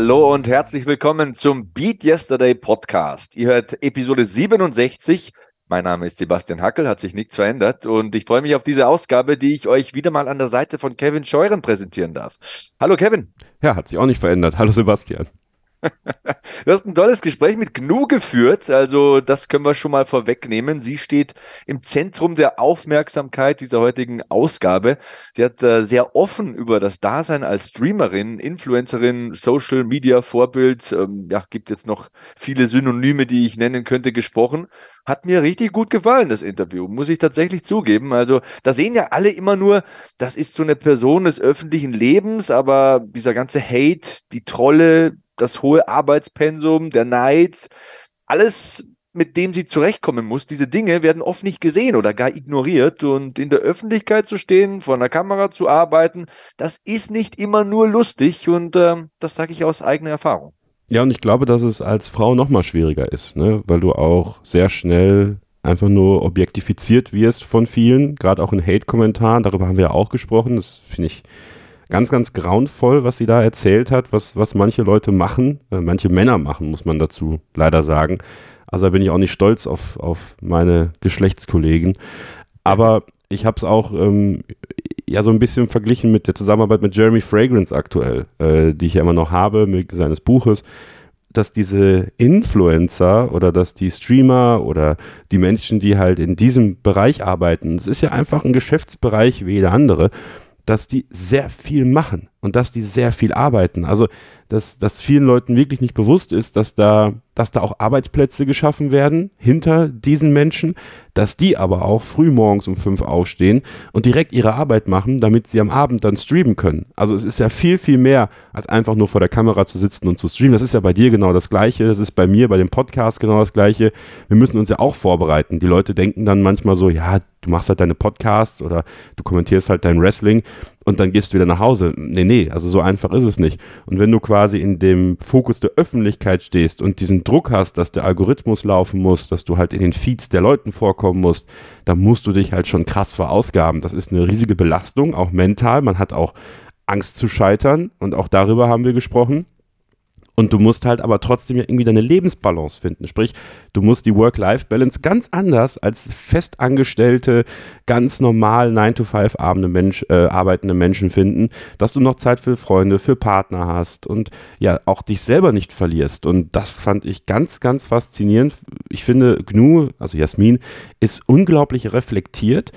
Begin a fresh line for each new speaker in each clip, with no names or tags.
Hallo und herzlich willkommen zum Beat Yesterday Podcast. Ihr hört Episode 67. Mein Name ist Sebastian Hackel, hat sich nichts verändert und ich freue mich auf diese Ausgabe, die ich euch wieder mal an der Seite von Kevin Scheuren präsentieren darf. Hallo Kevin.
Ja, hat sich auch nicht verändert. Hallo Sebastian.
Du hast ein tolles Gespräch mit Gnu geführt, also das können wir schon mal vorwegnehmen. Sie steht im Zentrum der Aufmerksamkeit dieser heutigen Ausgabe. Sie hat äh, sehr offen über das Dasein als Streamerin, Influencerin, Social Media Vorbild, ähm, ja, gibt jetzt noch viele Synonyme, die ich nennen könnte, gesprochen. Hat mir richtig gut gefallen, das Interview, muss ich tatsächlich zugeben. Also da sehen ja alle immer nur, das ist so eine Person des öffentlichen Lebens, aber dieser ganze Hate, die Trolle, das hohe Arbeitspensum, der Neid, alles, mit dem sie zurechtkommen muss, diese Dinge werden oft nicht gesehen oder gar ignoriert. Und in der Öffentlichkeit zu stehen, vor einer Kamera zu arbeiten, das ist nicht immer nur lustig und äh, das sage ich aus eigener Erfahrung.
Ja, und ich glaube, dass es als Frau noch mal schwieriger ist, ne? weil du auch sehr schnell einfach nur objektifiziert wirst von vielen, gerade auch in Hate-Kommentaren. Darüber haben wir ja auch gesprochen. Das finde ich ganz, ganz grauenvoll, was sie da erzählt hat, was, was manche Leute machen, äh, manche Männer machen, muss man dazu leider sagen. Also da bin ich auch nicht stolz auf, auf meine Geschlechtskollegen. Aber ich habe es auch ähm, ja so ein bisschen verglichen mit der Zusammenarbeit mit Jeremy Fragrance aktuell, äh, die ich ja immer noch habe, mit seines Buches dass diese Influencer oder dass die Streamer oder die Menschen, die halt in diesem Bereich arbeiten, es ist ja einfach ein Geschäftsbereich wie jeder andere, dass die sehr viel machen und dass die sehr viel arbeiten. Also, dass, dass vielen Leuten wirklich nicht bewusst ist, dass da, dass da auch Arbeitsplätze geschaffen werden hinter diesen Menschen, dass die aber auch früh morgens um fünf aufstehen und direkt ihre Arbeit machen, damit sie am Abend dann streamen können. Also es ist ja viel, viel mehr, als einfach nur vor der Kamera zu sitzen und zu streamen. Das ist ja bei dir genau das Gleiche. Das ist bei mir, bei dem Podcast genau das Gleiche. Wir müssen uns ja auch vorbereiten. Die Leute denken dann manchmal so, ja, du machst halt deine Podcasts oder du kommentierst halt dein Wrestling und dann gehst du wieder nach Hause. Nee, nee, also so einfach ist es nicht. Und wenn du quasi in dem Fokus der Öffentlichkeit stehst und diesen Druck hast, dass der Algorithmus laufen muss, dass du halt in den Feeds der Leuten vorkommen musst, dann musst du dich halt schon krass verausgaben. Das ist eine riesige Belastung, auch mental. Man hat auch Angst zu scheitern und auch darüber haben wir gesprochen. Und du musst halt aber trotzdem ja irgendwie deine Lebensbalance finden. Sprich, du musst die Work-Life-Balance ganz anders als festangestellte, ganz normal 9-to-5 Mensch, äh, arbeitende Menschen finden, dass du noch Zeit für Freunde, für Partner hast und ja auch dich selber nicht verlierst. Und das fand ich ganz, ganz faszinierend. Ich finde, Gnu, also Jasmin, ist unglaublich reflektiert,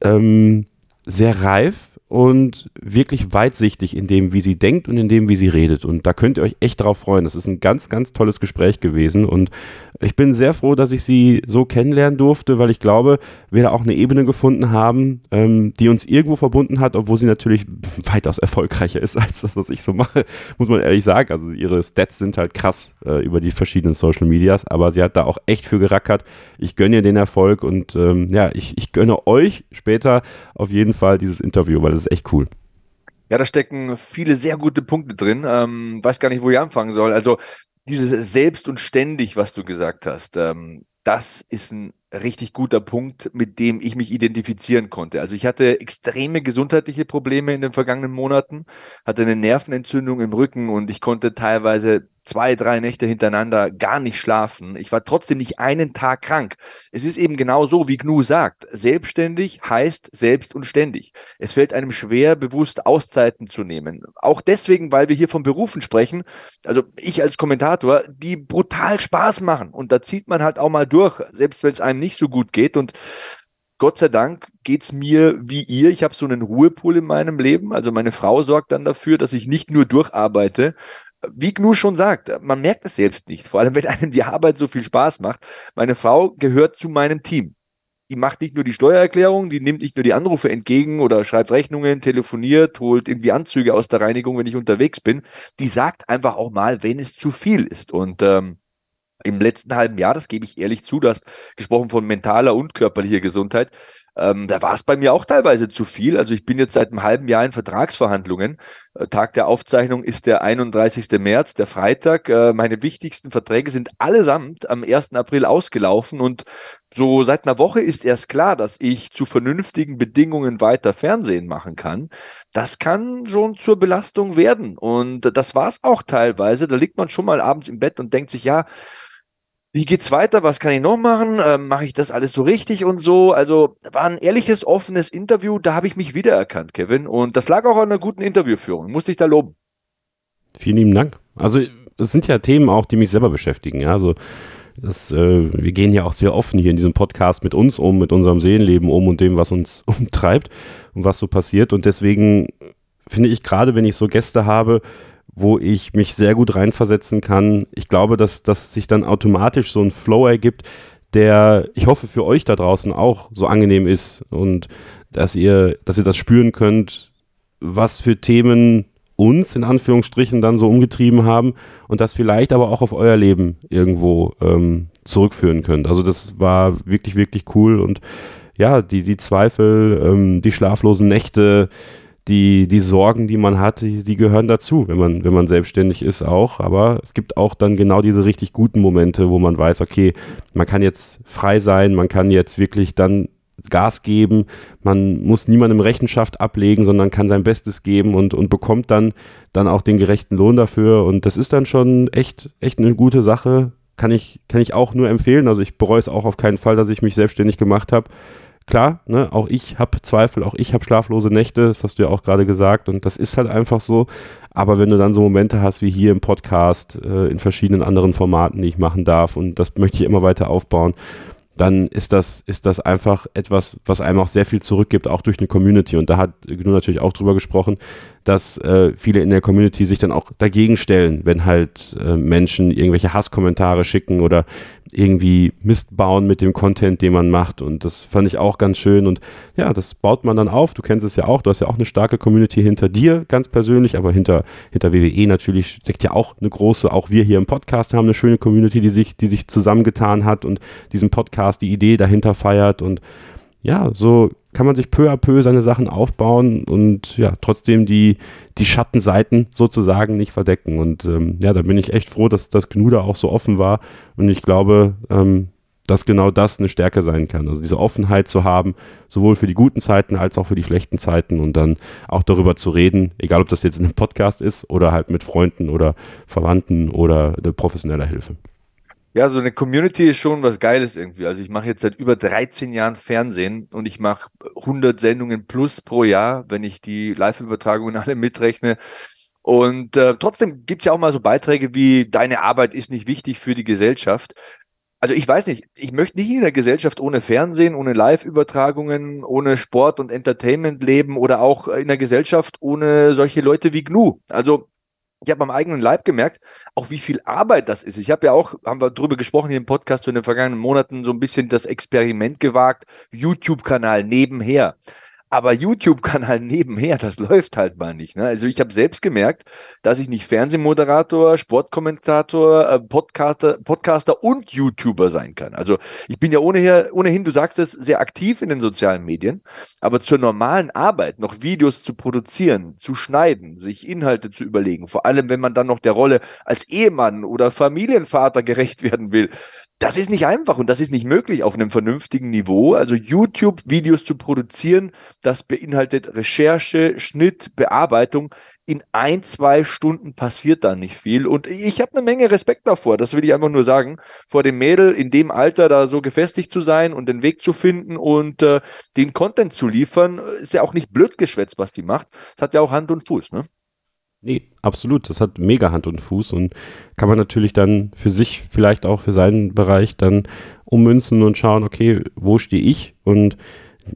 ähm, sehr reif und wirklich weitsichtig in dem, wie sie denkt und in dem, wie sie redet. Und da könnt ihr euch echt drauf freuen. Das ist ein ganz, ganz tolles Gespräch gewesen. Und ich bin sehr froh, dass ich sie so kennenlernen durfte, weil ich glaube, wir da auch eine Ebene gefunden haben, ähm, die uns irgendwo verbunden hat, obwohl sie natürlich weitaus erfolgreicher ist als das, was ich so mache, muss man ehrlich sagen. Also ihre Stats sind halt krass äh, über die verschiedenen Social Medias, aber sie hat da auch echt für gerackert. Ich gönne ihr den Erfolg und ähm, ja, ich, ich gönne euch später auf jeden Fall dieses Interview, weil das ist echt cool.
Ja, da stecken viele sehr gute Punkte drin. Ähm, weiß gar nicht, wo ich anfangen soll. Also dieses Selbst und ständig, was du gesagt hast, ähm, das ist ein richtig guter Punkt, mit dem ich mich identifizieren konnte. Also ich hatte extreme gesundheitliche Probleme in den vergangenen Monaten, hatte eine Nervenentzündung im Rücken und ich konnte teilweise zwei, drei Nächte hintereinander gar nicht schlafen. Ich war trotzdem nicht einen Tag krank. Es ist eben genau so, wie Gnu sagt. Selbstständig heißt selbst und ständig. Es fällt einem schwer, bewusst Auszeiten zu nehmen. Auch deswegen, weil wir hier von Berufen sprechen, also ich als Kommentator, die brutal Spaß machen. Und da zieht man halt auch mal durch, selbst wenn es einem nicht so gut geht. Und Gott sei Dank geht's mir wie ihr. Ich habe so einen Ruhepool in meinem Leben. Also meine Frau sorgt dann dafür, dass ich nicht nur durcharbeite, wie Gnu schon sagt, man merkt es selbst nicht, vor allem wenn einem die Arbeit so viel Spaß macht. Meine Frau gehört zu meinem Team. Die macht nicht nur die Steuererklärung, die nimmt nicht nur die Anrufe entgegen oder schreibt Rechnungen, telefoniert, holt irgendwie Anzüge aus der Reinigung, wenn ich unterwegs bin. Die sagt einfach auch mal, wenn es zu viel ist. Und ähm, im letzten halben Jahr, das gebe ich ehrlich zu, du hast gesprochen von mentaler und körperlicher Gesundheit, ähm, da war es bei mir auch teilweise zu viel. Also ich bin jetzt seit einem halben Jahr in Vertragsverhandlungen. Äh, Tag der Aufzeichnung ist der 31. März, der Freitag. Äh, meine wichtigsten Verträge sind allesamt am 1. April ausgelaufen und so seit einer Woche ist erst klar, dass ich zu vernünftigen Bedingungen weiter Fernsehen machen kann. Das kann schon zur Belastung werden. Und das war es auch teilweise. Da liegt man schon mal abends im Bett und denkt sich, ja, wie geht's weiter? Was kann ich noch machen? Ähm, Mache ich das alles so richtig und so? Also war ein ehrliches, offenes Interview. Da habe ich mich wiedererkannt, Kevin. Und das lag auch an einer guten Interviewführung. Musste ich da loben.
Vielen lieben Dank. Also es sind ja Themen auch, die mich selber beschäftigen. Ja? Also das, äh, wir gehen ja auch sehr offen hier in diesem Podcast mit uns um, mit unserem Seelenleben um und dem, was uns umtreibt und was so passiert. Und deswegen finde ich gerade, wenn ich so Gäste habe, wo ich mich sehr gut reinversetzen kann, ich glaube, dass, dass sich dann automatisch so ein Flow ergibt, der, ich hoffe, für euch da draußen auch so angenehm ist und dass ihr, dass ihr das spüren könnt, was für Themen uns in Anführungsstrichen dann so umgetrieben haben und das vielleicht aber auch auf euer Leben irgendwo ähm, zurückführen könnt. Also das war wirklich, wirklich cool und ja, die, die Zweifel, ähm, die schlaflosen Nächte, die, die Sorgen, die man hat, die, die, gehören dazu, wenn man, wenn man selbstständig ist auch. Aber es gibt auch dann genau diese richtig guten Momente, wo man weiß, okay, man kann jetzt frei sein, man kann jetzt wirklich dann Gas geben. Man muss niemandem Rechenschaft ablegen, sondern kann sein Bestes geben und, und bekommt dann, dann auch den gerechten Lohn dafür. Und das ist dann schon echt, echt eine gute Sache. Kann ich, kann ich auch nur empfehlen. Also ich bereue es auch auf keinen Fall, dass ich mich selbstständig gemacht habe. Klar, ne, auch ich habe Zweifel, auch ich habe schlaflose Nächte, das hast du ja auch gerade gesagt und das ist halt einfach so. Aber wenn du dann so Momente hast wie hier im Podcast, äh, in verschiedenen anderen Formaten, die ich machen darf und das möchte ich immer weiter aufbauen, dann ist das, ist das einfach etwas, was einem auch sehr viel zurückgibt, auch durch eine Community. Und da hat GNU natürlich auch drüber gesprochen, dass äh, viele in der Community sich dann auch dagegen stellen, wenn halt äh, Menschen irgendwelche Hasskommentare schicken oder irgendwie Mist bauen mit dem Content, den man macht. Und das fand ich auch ganz schön. Und ja, das baut man dann auf. Du kennst es ja auch. Du hast ja auch eine starke Community hinter dir, ganz persönlich, aber hinter, hinter WWE natürlich steckt ja auch eine große, auch wir hier im Podcast haben eine schöne Community, die sich, die sich zusammengetan hat und diesen Podcast, die Idee dahinter feiert. Und ja, so kann man sich peu à peu seine Sachen aufbauen und ja, trotzdem die, die Schattenseiten sozusagen nicht verdecken. Und ähm, ja, da bin ich echt froh, dass das GNU da auch so offen war. Und ich glaube, ähm, dass genau das eine Stärke sein kann. Also diese Offenheit zu haben, sowohl für die guten Zeiten als auch für die schlechten Zeiten und dann auch darüber zu reden, egal ob das jetzt in einem Podcast ist oder halt mit Freunden oder Verwandten oder eine professionelle Hilfe.
Ja, so eine Community ist schon was Geiles irgendwie. Also ich mache jetzt seit über 13 Jahren Fernsehen und ich mache 100 Sendungen plus pro Jahr, wenn ich die Live-Übertragungen alle mitrechne. Und äh, trotzdem gibt's ja auch mal so Beiträge wie Deine Arbeit ist nicht wichtig für die Gesellschaft. Also ich weiß nicht, ich möchte nicht in einer Gesellschaft ohne Fernsehen, ohne Live-Übertragungen, ohne Sport und Entertainment leben oder auch in einer Gesellschaft ohne solche Leute wie GNU. Also ich habe am eigenen Leib gemerkt, auch wie viel Arbeit das ist. Ich habe ja auch, haben wir drüber gesprochen hier im Podcast in den vergangenen Monaten, so ein bisschen das Experiment gewagt, YouTube-Kanal nebenher. Aber YouTube-Kanal nebenher, das läuft halt mal nicht. Ne? Also ich habe selbst gemerkt, dass ich nicht Fernsehmoderator, Sportkommentator, äh, Podcaster, Podcaster und YouTuber sein kann. Also ich bin ja ohnehin, ohnehin, du sagst es, sehr aktiv in den sozialen Medien, aber zur normalen Arbeit, noch Videos zu produzieren, zu schneiden, sich Inhalte zu überlegen, vor allem wenn man dann noch der Rolle als Ehemann oder Familienvater gerecht werden will, das ist nicht einfach und das ist nicht möglich auf einem vernünftigen Niveau. Also YouTube-Videos zu produzieren, das beinhaltet Recherche, Schnitt, Bearbeitung. In ein, zwei Stunden passiert da nicht viel. Und ich habe eine Menge Respekt davor. Das will ich einfach nur sagen. Vor dem Mädel in dem Alter da so gefestigt zu sein und den Weg zu finden und äh, den Content zu liefern, ist ja auch nicht blöd geschwätzt, was die macht. Es hat ja auch Hand und Fuß, ne?
Nee, absolut. Das hat mega Hand und Fuß und kann man natürlich dann für sich, vielleicht auch für seinen Bereich dann ummünzen und schauen, okay, wo stehe ich? Und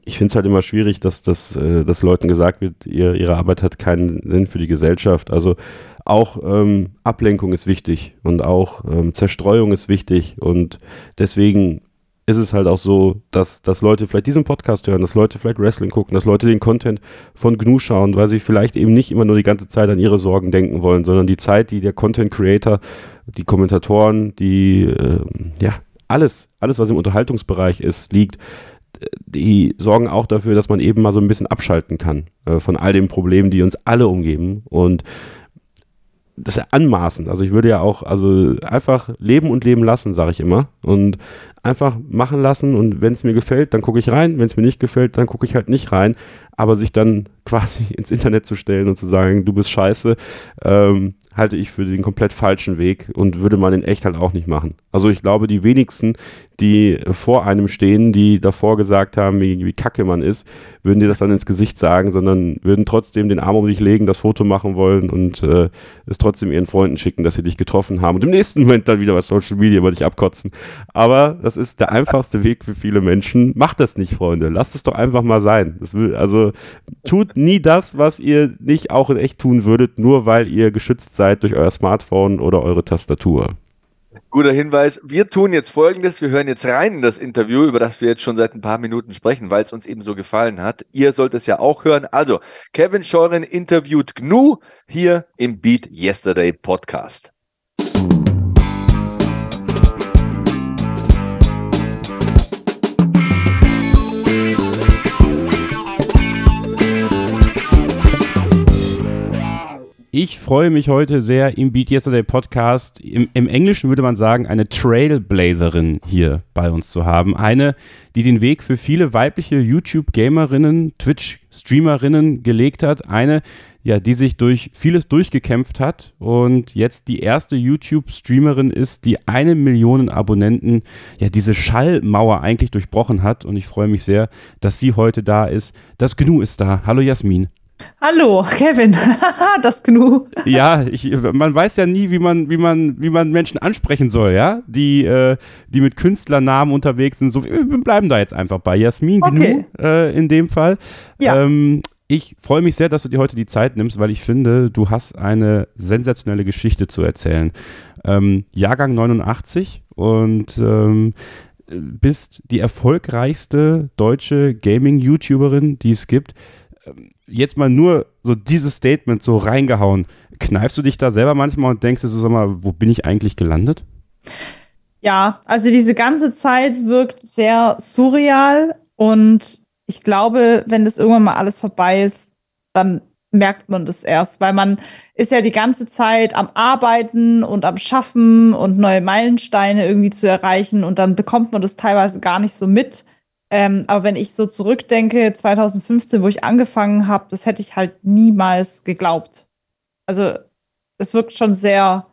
ich finde es halt immer schwierig, dass, dass, äh, dass Leuten gesagt wird, ihr, ihre Arbeit hat keinen Sinn für die Gesellschaft. Also auch ähm, Ablenkung ist wichtig und auch ähm, Zerstreuung ist wichtig und deswegen ist es halt auch so, dass, dass Leute vielleicht diesen Podcast hören, dass Leute vielleicht Wrestling gucken, dass Leute den Content von GNU schauen, weil sie vielleicht eben nicht immer nur die ganze Zeit an ihre Sorgen denken wollen, sondern die Zeit, die der Content Creator, die Kommentatoren, die, äh, ja, alles, alles, was im Unterhaltungsbereich ist, liegt, die sorgen auch dafür, dass man eben mal so ein bisschen abschalten kann äh, von all den Problemen, die uns alle umgeben. Und
das ist ja anmaßend. Also ich würde ja auch, also einfach leben und leben lassen, sage ich immer. Und einfach machen lassen und wenn es mir gefällt, dann gucke ich rein. Wenn es mir nicht gefällt, dann gucke ich halt nicht rein. Aber sich dann quasi ins Internet zu stellen und zu sagen, du bist scheiße, ähm, halte ich für den komplett falschen Weg und würde man in echt halt auch nicht machen. Also ich glaube, die wenigsten, die vor einem stehen, die davor gesagt haben, wie, wie kacke man ist, würden dir das dann ins Gesicht sagen, sondern würden trotzdem den Arm um dich legen, das Foto machen wollen und äh, es trotzdem ihren Freunden schicken, dass sie dich getroffen haben und im nächsten Moment dann wieder was Social Media über dich abkotzen. Aber das ist der einfachste Weg für viele Menschen. Macht das nicht, Freunde. Lasst es doch einfach mal sein. Will, also tut nie das, was ihr nicht auch in echt tun würdet, nur weil ihr geschützt seid durch euer Smartphone oder eure Tastatur.
Guter Hinweis. Wir tun jetzt Folgendes. Wir hören jetzt rein in das Interview, über das wir jetzt schon seit ein paar Minuten sprechen, weil es uns eben so gefallen hat. Ihr sollt es ja auch hören. Also, Kevin Scheuren interviewt GNU hier im Beat Yesterday Podcast.
Ich freue mich heute sehr im Beat Yesterday Podcast. Im, Im, Englischen würde man sagen, eine Trailblazerin hier bei uns zu haben. Eine, die den Weg für viele weibliche YouTube-Gamerinnen, Twitch-Streamerinnen gelegt hat. Eine, ja, die sich durch vieles durchgekämpft hat und jetzt die erste YouTube-Streamerin ist, die eine Million Abonnenten, ja, diese Schallmauer eigentlich durchbrochen hat. Und ich freue mich sehr, dass sie heute da ist. Das Gnu ist da. Hallo Jasmin.
Hallo, Kevin, das Gnu.
Ja, ich, man weiß ja nie, wie man, wie man, wie man Menschen ansprechen soll, ja, die, äh, die mit Künstlernamen unterwegs sind. So, wir bleiben da jetzt einfach bei Jasmin okay. Gnu äh, in dem Fall. Ja. Ähm, ich freue mich sehr, dass du dir heute die Zeit nimmst, weil ich finde, du hast eine sensationelle Geschichte zu erzählen. Ähm, Jahrgang 89 und ähm, bist die erfolgreichste deutsche Gaming-YouTuberin, die es gibt jetzt mal nur so dieses Statement so reingehauen. Kneifst du dich da selber manchmal und denkst du so, mal, wo bin ich eigentlich gelandet?
Ja, also diese ganze Zeit wirkt sehr surreal und ich glaube, wenn das irgendwann mal alles vorbei ist, dann merkt man das erst, weil man ist ja die ganze Zeit am Arbeiten und am Schaffen und neue Meilensteine irgendwie zu erreichen und dann bekommt man das teilweise gar nicht so mit. Ähm, aber wenn ich so zurückdenke, 2015, wo ich angefangen habe, das hätte ich halt niemals geglaubt. Also es wirkt schon sehr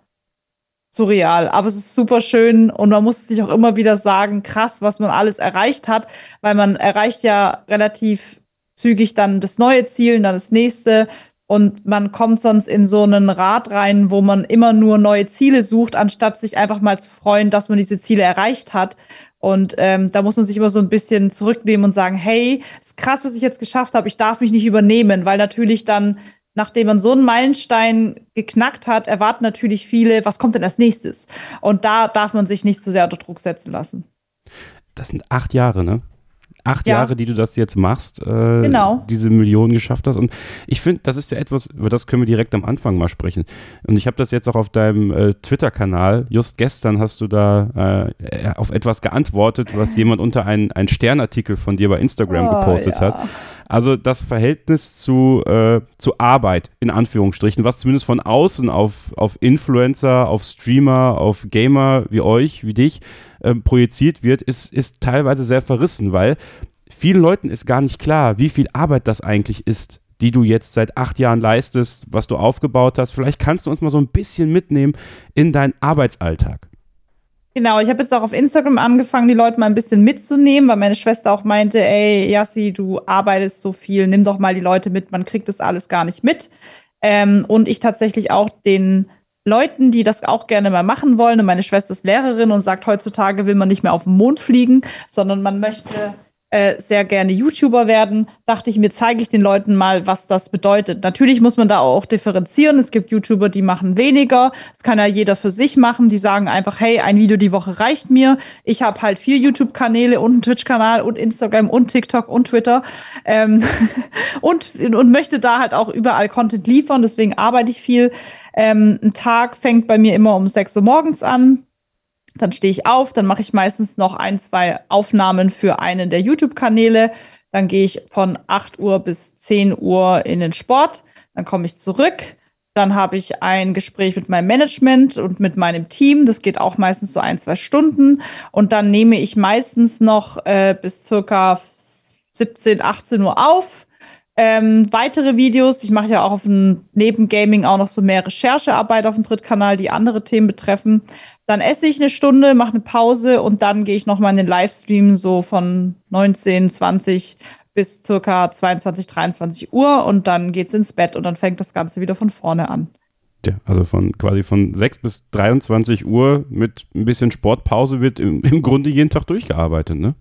surreal, aber es ist super schön und man muss sich auch immer wieder sagen, krass, was man alles erreicht hat, weil man erreicht ja relativ zügig dann das neue Ziel und dann das nächste und man kommt sonst in so einen Rad rein, wo man immer nur neue Ziele sucht, anstatt sich einfach mal zu freuen, dass man diese Ziele erreicht hat. Und ähm, da muss man sich immer so ein bisschen zurücknehmen und sagen, hey, ist krass, was ich jetzt geschafft habe, ich darf mich nicht übernehmen, weil natürlich dann, nachdem man so einen Meilenstein geknackt hat, erwarten natürlich viele, was kommt denn als nächstes? Und da darf man sich nicht zu sehr unter Druck setzen lassen.
Das sind acht Jahre, ne? Acht ja. Jahre, die du das jetzt machst, äh, genau. diese Millionen geschafft hast. Und ich finde, das ist ja etwas, über das können wir direkt am Anfang mal sprechen. Und ich habe das jetzt auch auf deinem äh, Twitter-Kanal, just gestern hast du da äh, auf etwas geantwortet, was jemand unter einen, einen Sternartikel von dir bei Instagram oh, gepostet ja. hat. Also das Verhältnis zu, äh, zu Arbeit, in Anführungsstrichen, was zumindest von außen auf, auf Influencer, auf Streamer, auf Gamer wie euch, wie dich, äh, projiziert wird, ist, ist teilweise sehr verrissen, weil vielen Leuten ist gar nicht klar, wie viel Arbeit das eigentlich ist, die du jetzt seit acht Jahren leistest, was du aufgebaut hast. Vielleicht kannst du uns mal so ein bisschen mitnehmen in deinen Arbeitsalltag.
Genau, ich habe jetzt auch auf Instagram angefangen, die Leute mal ein bisschen mitzunehmen, weil meine Schwester auch meinte, ey, Yassi, du arbeitest so viel, nimm doch mal die Leute mit, man kriegt das alles gar nicht mit. Ähm, und ich tatsächlich auch den Leuten, die das auch gerne mal machen wollen, und meine Schwester ist Lehrerin und sagt, heutzutage will man nicht mehr auf den Mond fliegen, sondern man möchte äh, sehr gerne YouTuber werden, dachte ich mir, zeige ich den Leuten mal, was das bedeutet. Natürlich muss man da auch differenzieren. Es gibt YouTuber, die machen weniger. Das kann ja jeder für sich machen. Die sagen einfach, hey, ein Video die Woche reicht mir. Ich habe halt vier YouTube-Kanäle und einen Twitch-Kanal und Instagram und TikTok und Twitter ähm, und, und möchte da halt auch überall Content liefern. Deswegen arbeite ich viel. Ähm, ein Tag fängt bei mir immer um 6 Uhr morgens an dann stehe ich auf, dann mache ich meistens noch ein, zwei Aufnahmen für einen der YouTube-Kanäle. Dann gehe ich von 8 Uhr bis 10 Uhr in den Sport. Dann komme ich zurück. Dann habe ich ein Gespräch mit meinem Management und mit meinem Team. Das geht auch meistens so ein, zwei Stunden. Und dann nehme ich meistens noch äh, bis circa 17, 18 Uhr auf. Ähm, weitere Videos, ich mache ja auch auf dem, neben Gaming auch noch so mehr Recherchearbeit auf dem Drittkanal, die andere Themen betreffen. Dann esse ich eine Stunde, mache eine Pause und dann gehe ich nochmal in den Livestream so von 19, 20 bis circa 22, 23 Uhr und dann geht's ins Bett und dann fängt das Ganze wieder von vorne an.
Ja, also von quasi von 6 bis 23 Uhr mit ein bisschen Sportpause wird im, im Grunde jeden Tag durchgearbeitet, ne?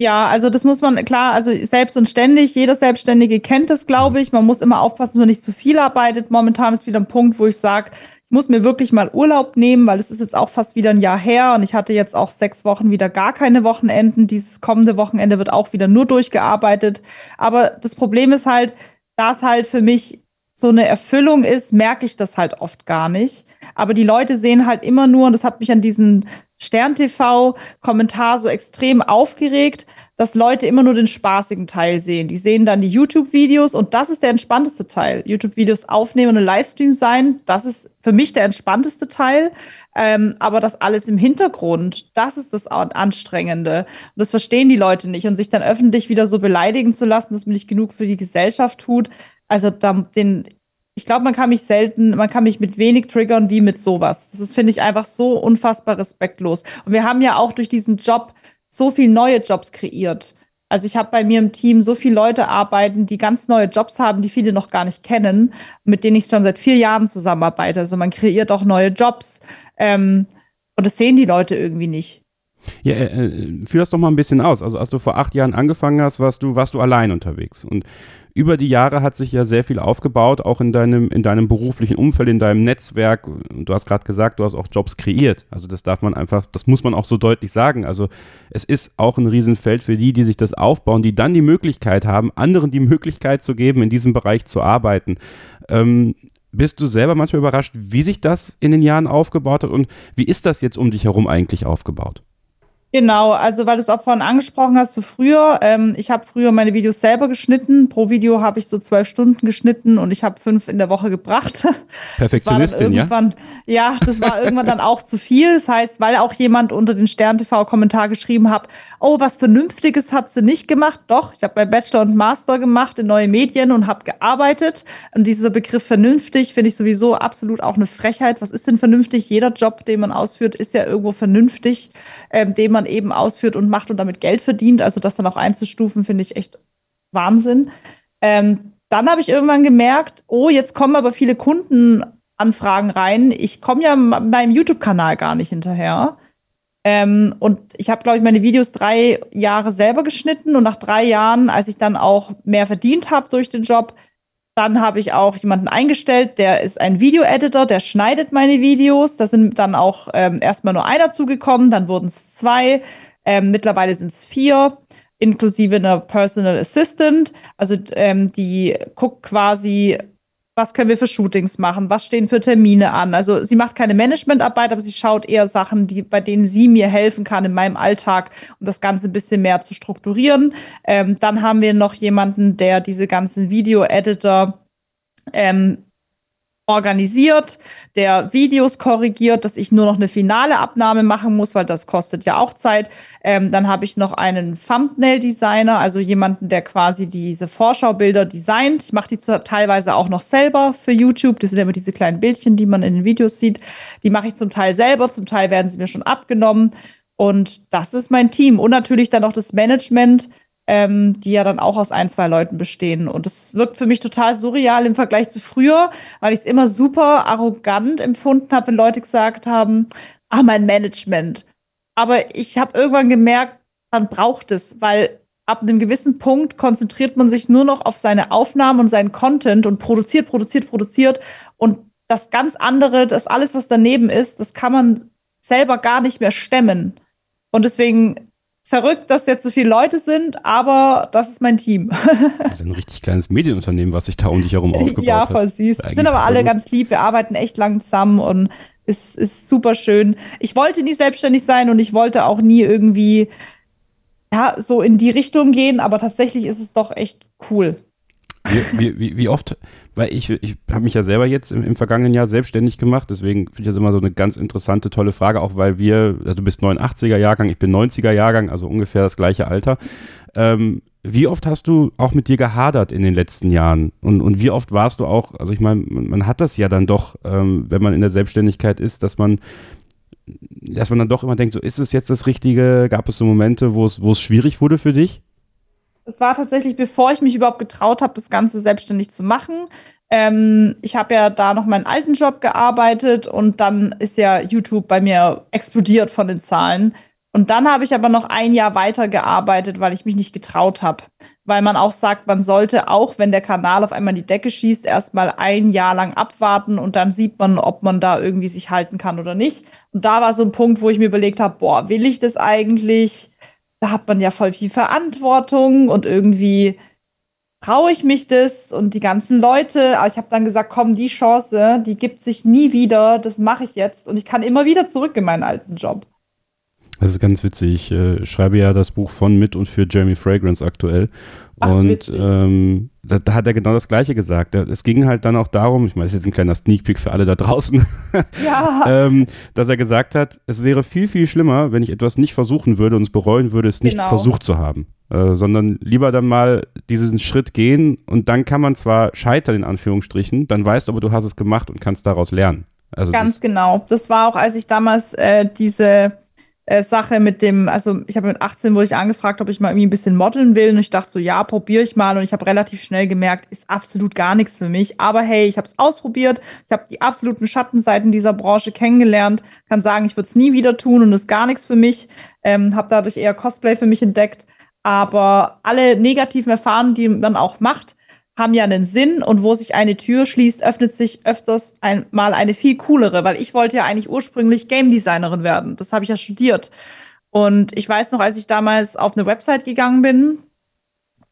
Ja, also das muss man, klar, also selbst und ständig, jeder Selbstständige kennt das, glaube ich. Man muss immer aufpassen, dass man nicht zu viel arbeitet. Momentan ist wieder ein Punkt, wo ich sage, ich muss mir wirklich mal Urlaub nehmen, weil es ist jetzt auch fast wieder ein Jahr her und ich hatte jetzt auch sechs Wochen wieder gar keine Wochenenden. Dieses kommende Wochenende wird auch wieder nur durchgearbeitet. Aber das Problem ist halt, da es halt für mich so eine Erfüllung ist, merke ich das halt oft gar nicht. Aber die Leute sehen halt immer nur, und das hat mich an diesen Stern-TV-Kommentar so extrem aufgeregt, dass Leute immer nur den spaßigen Teil sehen. Die sehen dann die YouTube-Videos und das ist der entspannteste Teil. YouTube-Videos aufnehmen und ein Livestream sein, das ist für mich der entspannteste Teil. Ähm, aber das alles im Hintergrund, das ist das Anstrengende. Und das verstehen die Leute nicht. Und sich dann öffentlich wieder so beleidigen zu lassen, dass man nicht genug für die Gesellschaft tut, also den, ich glaube, man kann mich selten, man kann mich mit wenig triggern wie mit sowas. Das ist, finde ich, einfach so unfassbar respektlos. Und wir haben ja auch durch diesen Job so viele neue Jobs kreiert. Also ich habe bei mir im Team so viele Leute arbeiten, die ganz neue Jobs haben, die viele noch gar nicht kennen, mit denen ich schon seit vier Jahren zusammenarbeite. Also man kreiert auch neue Jobs. Ähm, und das sehen die Leute irgendwie nicht.
Ja, äh, äh führ das doch mal ein bisschen aus. Also als du vor acht Jahren angefangen hast, warst du, warst du allein unterwegs. Und über die Jahre hat sich ja sehr viel aufgebaut, auch in deinem, in deinem beruflichen Umfeld, in deinem Netzwerk. Du hast gerade gesagt, du hast auch Jobs kreiert. Also das darf man einfach, das muss man auch so deutlich sagen. Also es ist auch ein Riesenfeld für die, die sich das aufbauen, die dann die Möglichkeit haben, anderen die Möglichkeit zu geben, in diesem Bereich zu arbeiten. Ähm, bist du selber manchmal überrascht, wie sich das in den Jahren aufgebaut hat und wie ist das jetzt um dich herum eigentlich aufgebaut?
Genau, also weil du es auch vorhin angesprochen hast, so früher, ähm, ich habe früher meine Videos selber geschnitten. Pro Video habe ich so zwölf Stunden geschnitten und ich habe fünf in der Woche gebracht.
Perfektionistin, ja?
Ja, das war irgendwann dann auch zu viel. Das heißt, weil auch jemand unter den Stern-TV-Kommentar geschrieben hat, oh, was Vernünftiges hat sie nicht gemacht. Doch, ich habe mein Bachelor und Master gemacht in neue Medien und habe gearbeitet. Und dieser Begriff vernünftig finde ich sowieso absolut auch eine Frechheit. Was ist denn vernünftig? Jeder Job, den man ausführt, ist ja irgendwo vernünftig, ähm, den man man eben ausführt und macht und damit Geld verdient. Also das dann auch einzustufen, finde ich echt Wahnsinn. Ähm, dann habe ich irgendwann gemerkt, oh, jetzt kommen aber viele Kundenanfragen rein. Ich komme ja meinem YouTube-Kanal gar nicht hinterher. Ähm, und ich habe, glaube ich, meine Videos drei Jahre selber geschnitten und nach drei Jahren, als ich dann auch mehr verdient habe durch den Job, dann habe ich auch jemanden eingestellt, der ist ein Video-Editor, der schneidet meine Videos. Da sind dann auch ähm, erstmal nur einer zugekommen, dann wurden es zwei. Ähm, mittlerweile sind es vier, inklusive einer Personal Assistant. Also ähm, die guckt quasi, was können wir für Shootings machen, was stehen für Termine an. Also sie macht keine Managementarbeit, aber sie schaut eher Sachen, die, bei denen sie mir helfen kann in meinem Alltag, um das Ganze ein bisschen mehr zu strukturieren. Ähm, dann haben wir noch jemanden, der diese ganzen Video-Editor ähm, organisiert, der Videos korrigiert, dass ich nur noch eine finale Abnahme machen muss, weil das kostet ja auch Zeit. Ähm, dann habe ich noch einen Thumbnail-Designer, also jemanden, der quasi diese Vorschaubilder designt. Ich mache die teilweise auch noch selber für YouTube. Das sind immer diese kleinen Bildchen, die man in den Videos sieht. Die mache ich zum Teil selber, zum Teil werden sie mir schon abgenommen. Und das ist mein Team. Und natürlich dann auch das Management, ähm, die ja dann auch aus ein, zwei Leuten bestehen. Und das wirkt für mich total surreal im Vergleich zu früher, weil ich es immer super arrogant empfunden habe, wenn Leute gesagt haben, ah, mein Management. Aber ich habe irgendwann gemerkt, man braucht es, weil ab einem gewissen Punkt konzentriert man sich nur noch auf seine Aufnahmen und seinen Content und produziert, produziert, produziert. Und das ganz andere, das alles, was daneben ist, das kann man selber gar nicht mehr stemmen. Und deswegen verrückt, dass jetzt so viele Leute sind, aber das ist mein Team.
das ist ein richtig kleines Medienunternehmen, was sich da um dich herum aufgebaut
ja,
hat.
Ja, voll süß. Sind aber alle ganz lieb. Wir arbeiten echt lang zusammen und es ist super schön. Ich wollte nie selbstständig sein und ich wollte auch nie irgendwie ja, so in die Richtung gehen, aber tatsächlich ist es doch echt cool.
Wie, wie, wie, oft, weil ich, ich habe mich ja selber jetzt im, im, vergangenen Jahr selbstständig gemacht, deswegen finde ich das immer so eine ganz interessante, tolle Frage, auch weil wir, also du bist 89er Jahrgang, ich bin 90er Jahrgang, also ungefähr das gleiche Alter. Ähm, wie oft hast du auch mit dir gehadert in den letzten Jahren? Und, und wie oft warst du auch, also ich meine, man, man, hat das ja dann doch, ähm, wenn man in der Selbstständigkeit ist, dass man, dass man dann doch immer denkt, so ist es jetzt das Richtige? Gab es so Momente, wo es schwierig wurde für dich?
Es war tatsächlich, bevor ich mich überhaupt getraut habe, das Ganze selbstständig zu machen. Ähm, ich habe ja da noch meinen alten Job gearbeitet und dann ist ja YouTube bei mir explodiert von den Zahlen. Und dann habe ich aber noch ein Jahr weiter gearbeitet, weil ich mich nicht getraut habe. Weil man auch sagt, man sollte auch, wenn der Kanal auf einmal in die Decke schießt, erstmal ein Jahr lang abwarten und dann sieht man, ob man da irgendwie sich halten kann oder nicht. Und da war so ein Punkt, wo ich mir überlegt habe, boah, will ich das eigentlich? Da hat man ja voll viel Verantwortung und irgendwie traue ich mich das und die ganzen Leute. Aber ich habe dann gesagt, komm, die Chance, die gibt sich nie wieder, das mache ich jetzt und ich kann immer wieder zurück in meinen alten Job.
Das ist ganz witzig. Ich äh, schreibe ja das Buch von, mit und für Jamie Fragrance aktuell. Ach, und ähm, da, da, hat er genau das Gleiche gesagt. Es ging halt dann auch darum, ich meine, das ist jetzt ein kleiner Sneak Peek für alle da draußen, ja. ähm, dass er gesagt hat, es wäre viel, viel schlimmer, wenn ich etwas nicht versuchen würde und es bereuen würde, es nicht genau. versucht zu haben. Äh, sondern lieber dann mal diesen Schritt gehen und dann kann man zwar scheitern, in Anführungsstrichen, dann weißt du aber, du hast es gemacht und kannst daraus lernen.
Also Ganz genau. Das war auch, als ich damals äh, diese äh, Sache mit dem, also ich habe mit 18 wurde ich angefragt, ob ich mal irgendwie ein bisschen modeln will. Und ich dachte so, ja, probiere ich mal. Und ich habe relativ schnell gemerkt, ist absolut gar nichts für mich, aber hey, ich habe es ausprobiert, ich habe die absoluten Schattenseiten dieser Branche kennengelernt, kann sagen, ich würde es nie wieder tun und ist gar nichts für mich, ähm, habe dadurch eher Cosplay für mich entdeckt, aber alle negativen Erfahrungen, die man auch macht, haben ja einen Sinn und wo sich eine Tür schließt, öffnet sich öfters einmal eine viel coolere, weil ich wollte ja eigentlich ursprünglich Game Designerin werden. Das habe ich ja studiert. Und ich weiß noch, als ich damals auf eine Website gegangen bin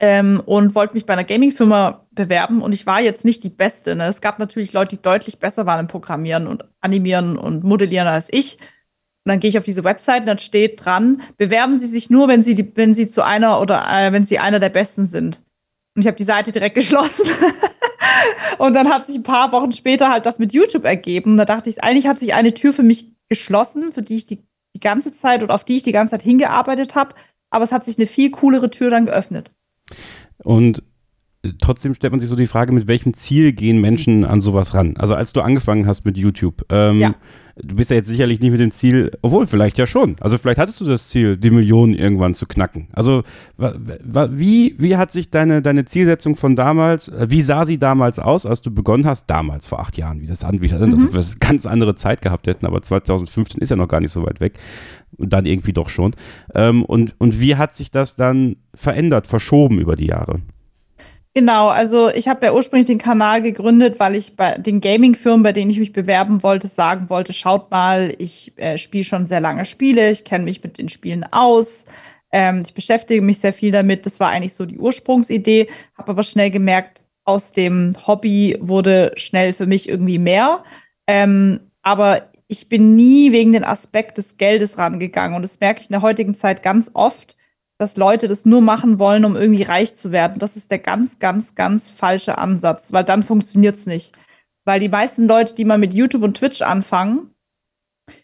ähm, und wollte mich bei einer Gaming-Firma bewerben und ich war jetzt nicht die Beste. Ne? Es gab natürlich Leute, die deutlich besser waren im Programmieren und Animieren und Modellieren als ich. Und dann gehe ich auf diese Website und dann steht dran, bewerben Sie sich nur, wenn Sie, die, wenn Sie zu einer oder äh, wenn Sie einer der Besten sind. Und ich habe die Seite direkt geschlossen. und dann hat sich ein paar Wochen später halt das mit YouTube ergeben. Und da dachte ich, eigentlich hat sich eine Tür für mich geschlossen, für die ich die, die ganze Zeit und auf die ich die ganze Zeit hingearbeitet habe. Aber es hat sich eine viel coolere Tür dann geöffnet.
Und trotzdem stellt man sich so die Frage, mit welchem Ziel gehen Menschen an sowas ran? Also als du angefangen hast mit YouTube, ähm, ja. Du bist ja jetzt sicherlich nicht mit dem Ziel, obwohl vielleicht ja schon. Also vielleicht hattest du das Ziel, die Millionen irgendwann zu knacken. Also wie, wie hat sich deine, deine Zielsetzung von damals, äh, wie sah sie damals aus, als du begonnen hast? Damals, vor acht Jahren, wie das an, wie das, mhm. wir eine ganz andere Zeit gehabt hätten, aber 2015 ist ja noch gar nicht so weit weg. Und dann irgendwie doch schon. Ähm, und, und wie hat sich das dann verändert, verschoben über die Jahre?
Genau, also ich habe ja ursprünglich den Kanal gegründet, weil ich bei den Gaming-Firmen, bei denen ich mich bewerben wollte, sagen wollte, schaut mal, ich äh, spiele schon sehr lange Spiele, ich kenne mich mit den Spielen aus, ähm, ich beschäftige mich sehr viel damit. Das war eigentlich so die Ursprungsidee, habe aber schnell gemerkt, aus dem Hobby wurde schnell für mich irgendwie mehr. Ähm, aber ich bin nie wegen den Aspekt des Geldes rangegangen und das merke ich in der heutigen Zeit ganz oft dass Leute das nur machen wollen, um irgendwie reich zu werden. Das ist der ganz, ganz, ganz falsche Ansatz, weil dann funktioniert es nicht. Weil die meisten Leute, die mal mit YouTube und Twitch anfangen,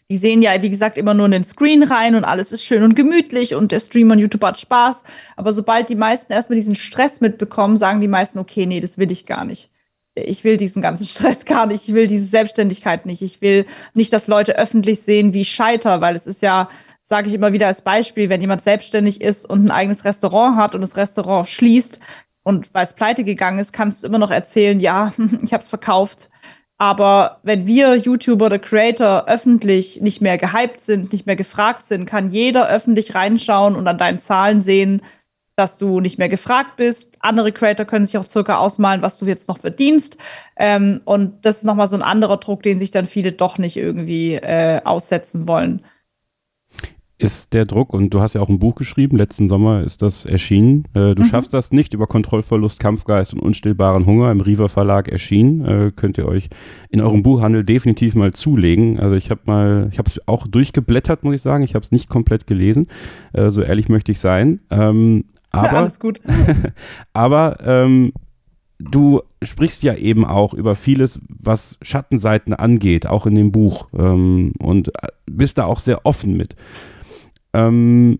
die sehen ja, wie gesagt, immer nur in den Screen rein und alles ist schön und gemütlich und der Streamer und YouTube hat Spaß. Aber sobald die meisten erstmal diesen Stress mitbekommen, sagen die meisten, okay, nee, das will ich gar nicht. Ich will diesen ganzen Stress gar nicht. Ich will diese Selbstständigkeit nicht. Ich will nicht, dass Leute öffentlich sehen, wie ich scheiter, weil es ist ja, sage ich immer wieder als Beispiel, wenn jemand selbstständig ist und ein eigenes Restaurant hat und das Restaurant schließt und weil es pleite gegangen ist, kannst du immer noch erzählen, ja, ich habe es verkauft. Aber wenn wir YouTuber oder Creator öffentlich nicht mehr gehypt sind, nicht mehr gefragt sind, kann jeder öffentlich reinschauen und an deinen Zahlen sehen, dass du nicht mehr gefragt bist. Andere Creator können sich auch circa ausmalen, was du jetzt noch verdienst. Ähm, und das ist nochmal so ein anderer Druck, den sich dann viele doch nicht irgendwie äh, aussetzen wollen
ist der Druck, und du hast ja auch ein Buch geschrieben, letzten Sommer ist das erschienen. Äh, du mhm. schaffst das nicht über Kontrollverlust, Kampfgeist und unstillbaren Hunger im Riva Verlag erschienen. Äh, könnt ihr euch in eurem Buchhandel definitiv mal zulegen. Also ich habe mal, ich habe es auch durchgeblättert, muss ich sagen. Ich habe es nicht komplett gelesen. Äh, so ehrlich möchte ich sein. Ähm, aber, ja,
alles gut.
aber ähm, du sprichst ja eben auch über vieles, was Schattenseiten angeht, auch in dem Buch. Ähm, und bist da auch sehr offen mit. Ähm,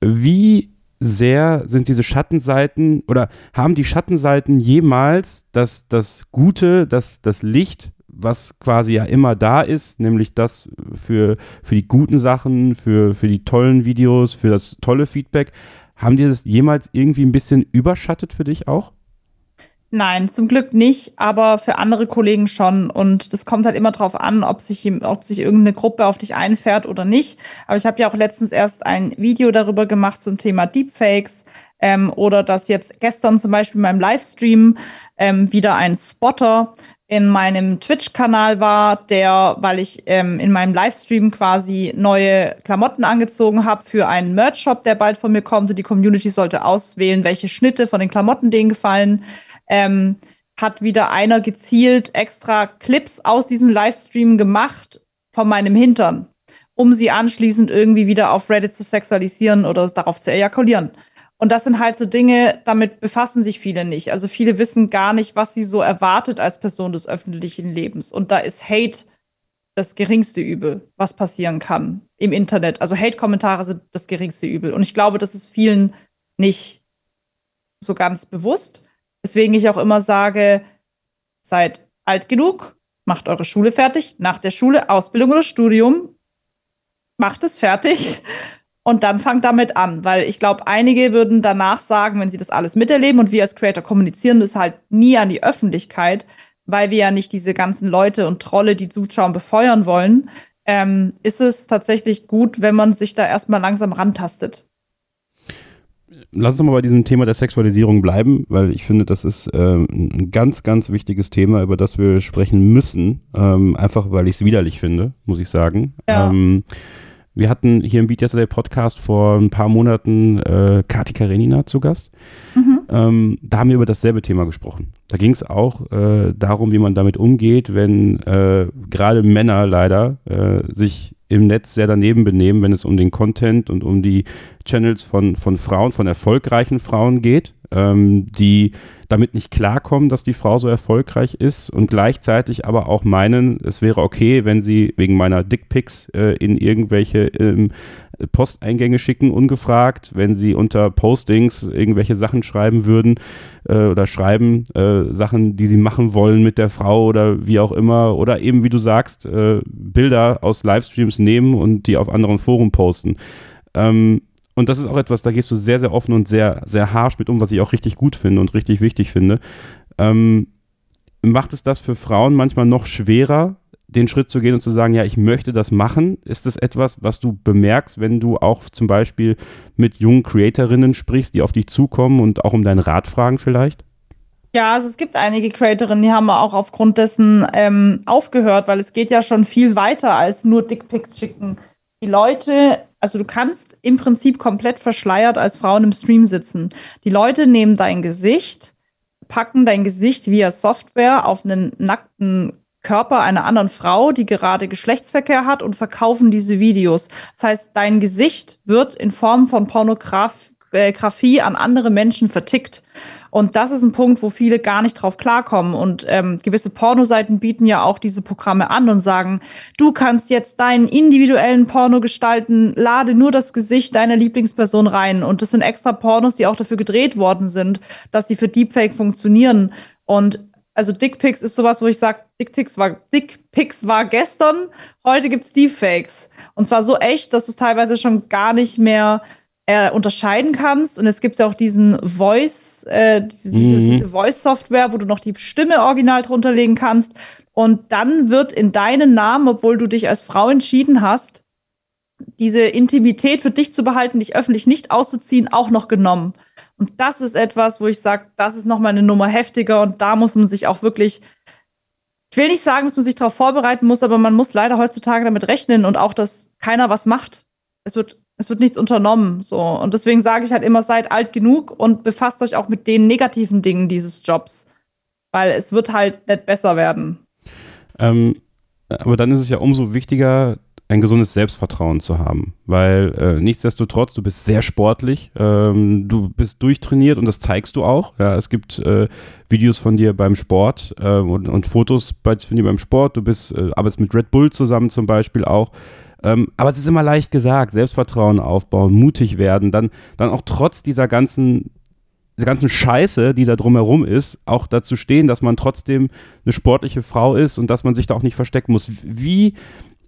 wie sehr sind diese Schattenseiten oder haben die Schattenseiten jemals das, das Gute, das, das Licht, was quasi ja immer da ist, nämlich das für, für die guten Sachen, für, für die tollen Videos, für das tolle Feedback, haben die das jemals irgendwie ein bisschen überschattet für dich auch?
Nein, zum Glück nicht, aber für andere Kollegen schon. Und das kommt halt immer drauf an, ob sich, ob sich irgendeine Gruppe auf dich einfährt oder nicht. Aber ich habe ja auch letztens erst ein Video darüber gemacht zum Thema Deepfakes. Ähm, oder dass jetzt gestern zum Beispiel in meinem Livestream ähm, wieder ein Spotter in meinem Twitch-Kanal war, der, weil ich ähm, in meinem Livestream quasi neue Klamotten angezogen habe für einen Merch-Shop, der bald von mir kommt. Und die Community sollte auswählen, welche Schnitte von den Klamotten denen gefallen ähm, hat wieder einer gezielt extra Clips aus diesem Livestream gemacht von meinem Hintern, um sie anschließend irgendwie wieder auf Reddit zu sexualisieren oder darauf zu ejakulieren. Und das sind halt so Dinge, damit befassen sich viele nicht. Also viele wissen gar nicht, was sie so erwartet als Person des öffentlichen Lebens. Und da ist Hate das geringste Übel, was passieren kann im Internet. Also Hate-Kommentare sind das geringste Übel. Und ich glaube, das ist vielen nicht so ganz bewusst. Deswegen ich auch immer sage, seid alt genug, macht eure Schule fertig, nach der Schule Ausbildung oder Studium, macht es fertig. Und dann fangt damit an, weil ich glaube, einige würden danach sagen, wenn sie das alles miterleben und wir als Creator kommunizieren das halt nie an die Öffentlichkeit, weil wir ja nicht diese ganzen Leute und Trolle, die zuschauen, befeuern wollen, ähm, ist es tatsächlich gut, wenn man sich da erstmal langsam rantastet
lass uns mal bei diesem Thema der Sexualisierung bleiben, weil ich finde, das ist ähm, ein ganz, ganz wichtiges Thema, über das wir sprechen müssen. Ähm, einfach weil ich es widerlich finde, muss ich sagen. Ja. Ähm, wir hatten hier im Beat Yesterday Podcast vor ein paar Monaten äh, Kati Karenina zu Gast. Mhm. Ähm, da haben wir über dasselbe Thema gesprochen. Da ging es auch äh, darum, wie man damit umgeht, wenn äh, gerade Männer leider äh, sich im Netz sehr daneben benehmen, wenn es um den Content und um die Channels von, von Frauen, von erfolgreichen Frauen geht, ähm, die damit nicht klarkommen, dass die Frau so erfolgreich ist und gleichzeitig aber auch meinen, es wäre okay, wenn sie wegen meiner Dickpics äh, in irgendwelche ähm, Posteingänge schicken, ungefragt, wenn sie unter Postings irgendwelche Sachen schreiben würden äh, oder schreiben, äh, Sachen, die sie machen wollen mit der Frau oder wie auch immer, oder eben, wie du sagst, äh, Bilder aus Livestreams nehmen und die auf anderen Foren posten. Ähm, und das ist auch etwas, da gehst du sehr, sehr offen und sehr, sehr harsh mit um, was ich auch richtig gut finde und richtig wichtig finde. Ähm, macht es das für Frauen manchmal noch schwerer, den Schritt zu gehen und zu sagen, ja, ich möchte das machen? Ist das etwas, was du bemerkst, wenn du auch zum Beispiel mit jungen Creatorinnen sprichst, die auf dich zukommen und auch um deinen Rat fragen vielleicht?
Ja, also es gibt einige Creatorinnen, die haben auch aufgrund dessen ähm, aufgehört, weil es geht ja schon viel weiter als nur Dickpics schicken. Die Leute, also du kannst im Prinzip komplett verschleiert als Frauen im Stream sitzen. Die Leute nehmen dein Gesicht, packen dein Gesicht via Software auf einen nackten Körper einer anderen Frau, die gerade Geschlechtsverkehr hat und verkaufen diese Videos. Das heißt, dein Gesicht wird in Form von Pornografie äh, an andere Menschen vertickt. Und das ist ein Punkt, wo viele gar nicht drauf klarkommen. Und ähm, gewisse Pornoseiten bieten ja auch diese Programme an und sagen, du kannst jetzt deinen individuellen Porno gestalten, lade nur das Gesicht deiner Lieblingsperson rein. Und das sind extra Pornos, die auch dafür gedreht worden sind, dass sie für Deepfake funktionieren. Und also Dickpics ist sowas, wo ich sage, Dickpics war, Dickpics war gestern, heute gibt es Deepfakes. Und zwar so echt, dass du es teilweise schon gar nicht mehr äh, unterscheiden kannst. Und jetzt gibt es ja auch diesen Voice, äh, diese, mhm. diese Voice-Software, wo du noch die Stimme original drunter legen kannst. Und dann wird in deinen Namen, obwohl du dich als Frau entschieden hast, diese Intimität für dich zu behalten, dich öffentlich nicht auszuziehen, auch noch genommen. Und das ist etwas, wo ich sage, das ist nochmal eine Nummer heftiger und da muss man sich auch wirklich, ich will nicht sagen, dass man sich darauf vorbereiten muss, aber man muss leider heutzutage damit rechnen und auch, dass keiner was macht. Es wird, es wird nichts unternommen. So. Und deswegen sage ich halt immer, seid alt genug und befasst euch auch mit den negativen Dingen dieses Jobs. Weil es wird halt nicht besser werden.
Ähm, aber dann ist es ja umso wichtiger, ein gesundes Selbstvertrauen zu haben, weil äh, nichtsdestotrotz, du bist sehr sportlich, ähm, du bist durchtrainiert und das zeigst du auch. Ja, es gibt äh, Videos von dir beim Sport äh, und, und, Fotos von dir beim Sport. Du bist, äh, arbeitest mit Red Bull zusammen zum Beispiel auch. Ähm, aber es ist immer leicht gesagt, Selbstvertrauen aufbauen, mutig werden, dann, dann auch trotz dieser ganzen diese ganzen Scheiße, die da drumherum ist, auch dazu stehen, dass man trotzdem eine sportliche Frau ist und dass man sich da auch nicht verstecken muss. Wie,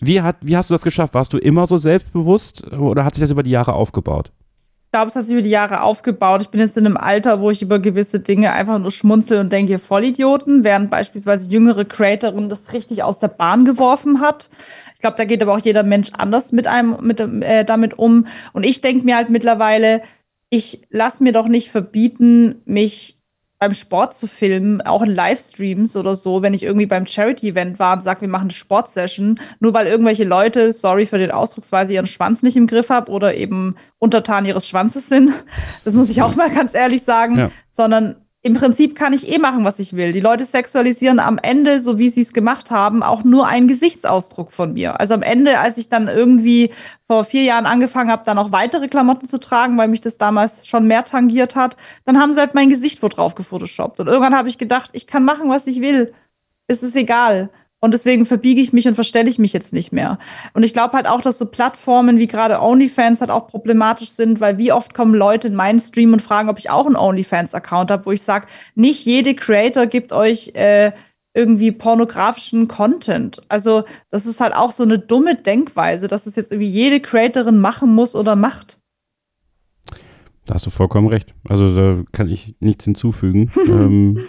wie, hat, wie hast du das geschafft? Warst du immer so selbstbewusst oder hat sich das über die Jahre aufgebaut?
Ich glaube, es hat sich über die Jahre aufgebaut. Ich bin jetzt in einem Alter, wo ich über gewisse Dinge einfach nur schmunzel und denke, Vollidioten, während beispielsweise jüngere Creatorin das richtig aus der Bahn geworfen hat. Ich glaube, da geht aber auch jeder Mensch anders mit einem mit, äh, damit um. Und ich denke mir halt mittlerweile, ich lasse mir doch nicht verbieten, mich beim Sport zu filmen, auch in Livestreams oder so, wenn ich irgendwie beim Charity-Event war und sage, wir machen eine Sportsession, nur weil irgendwelche Leute, sorry für den Ausdrucksweise, ihren Schwanz nicht im Griff haben oder eben untertan ihres Schwanzes sind. Das muss ich auch mal ganz ehrlich sagen, ja. sondern im Prinzip kann ich eh machen, was ich will. Die Leute sexualisieren am Ende, so wie sie es gemacht haben, auch nur einen Gesichtsausdruck von mir. Also am Ende, als ich dann irgendwie vor vier Jahren angefangen habe, dann auch weitere Klamotten zu tragen, weil mich das damals schon mehr tangiert hat, dann haben sie halt mein Gesicht wo drauf gefotoshoppt. Und irgendwann habe ich gedacht, ich kann machen, was ich will. Es ist egal. Und deswegen verbiege ich mich und verstelle ich mich jetzt nicht mehr. Und ich glaube halt auch, dass so Plattformen wie gerade OnlyFans halt auch problematisch sind, weil wie oft kommen Leute in meinen Stream und fragen, ob ich auch einen OnlyFans-Account habe, wo ich sage, nicht jede Creator gibt euch äh, irgendwie pornografischen Content. Also das ist halt auch so eine dumme Denkweise, dass es jetzt irgendwie jede Creatorin machen muss oder macht.
Da hast du vollkommen recht. Also da kann ich nichts hinzufügen. ähm,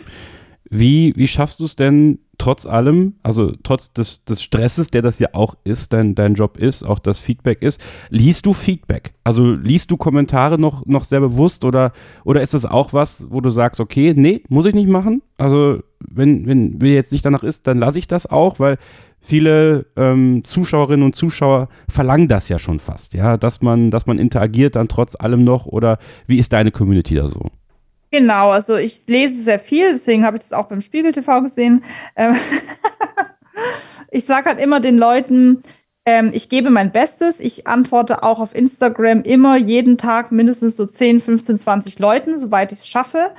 wie, wie schaffst du es denn trotz allem, also trotz des, des Stresses, der das ja auch ist, dein, dein Job ist, auch das Feedback ist, liest du Feedback? Also liest du Kommentare noch, noch sehr bewusst oder, oder ist das auch was, wo du sagst, okay, nee, muss ich nicht machen? Also wenn, wenn mir jetzt nicht danach ist, dann lasse ich das auch, weil viele ähm, Zuschauerinnen und Zuschauer verlangen das ja schon fast, ja, dass man, dass man interagiert dann trotz allem noch oder wie ist deine Community da so?
Genau, also ich lese sehr viel, deswegen habe ich das auch beim Spiegel TV gesehen. Ähm ich sage halt immer den Leuten, ähm, ich gebe mein Bestes. Ich antworte auch auf Instagram immer jeden Tag mindestens so 10, 15, 20 Leuten, soweit ich es schaffe.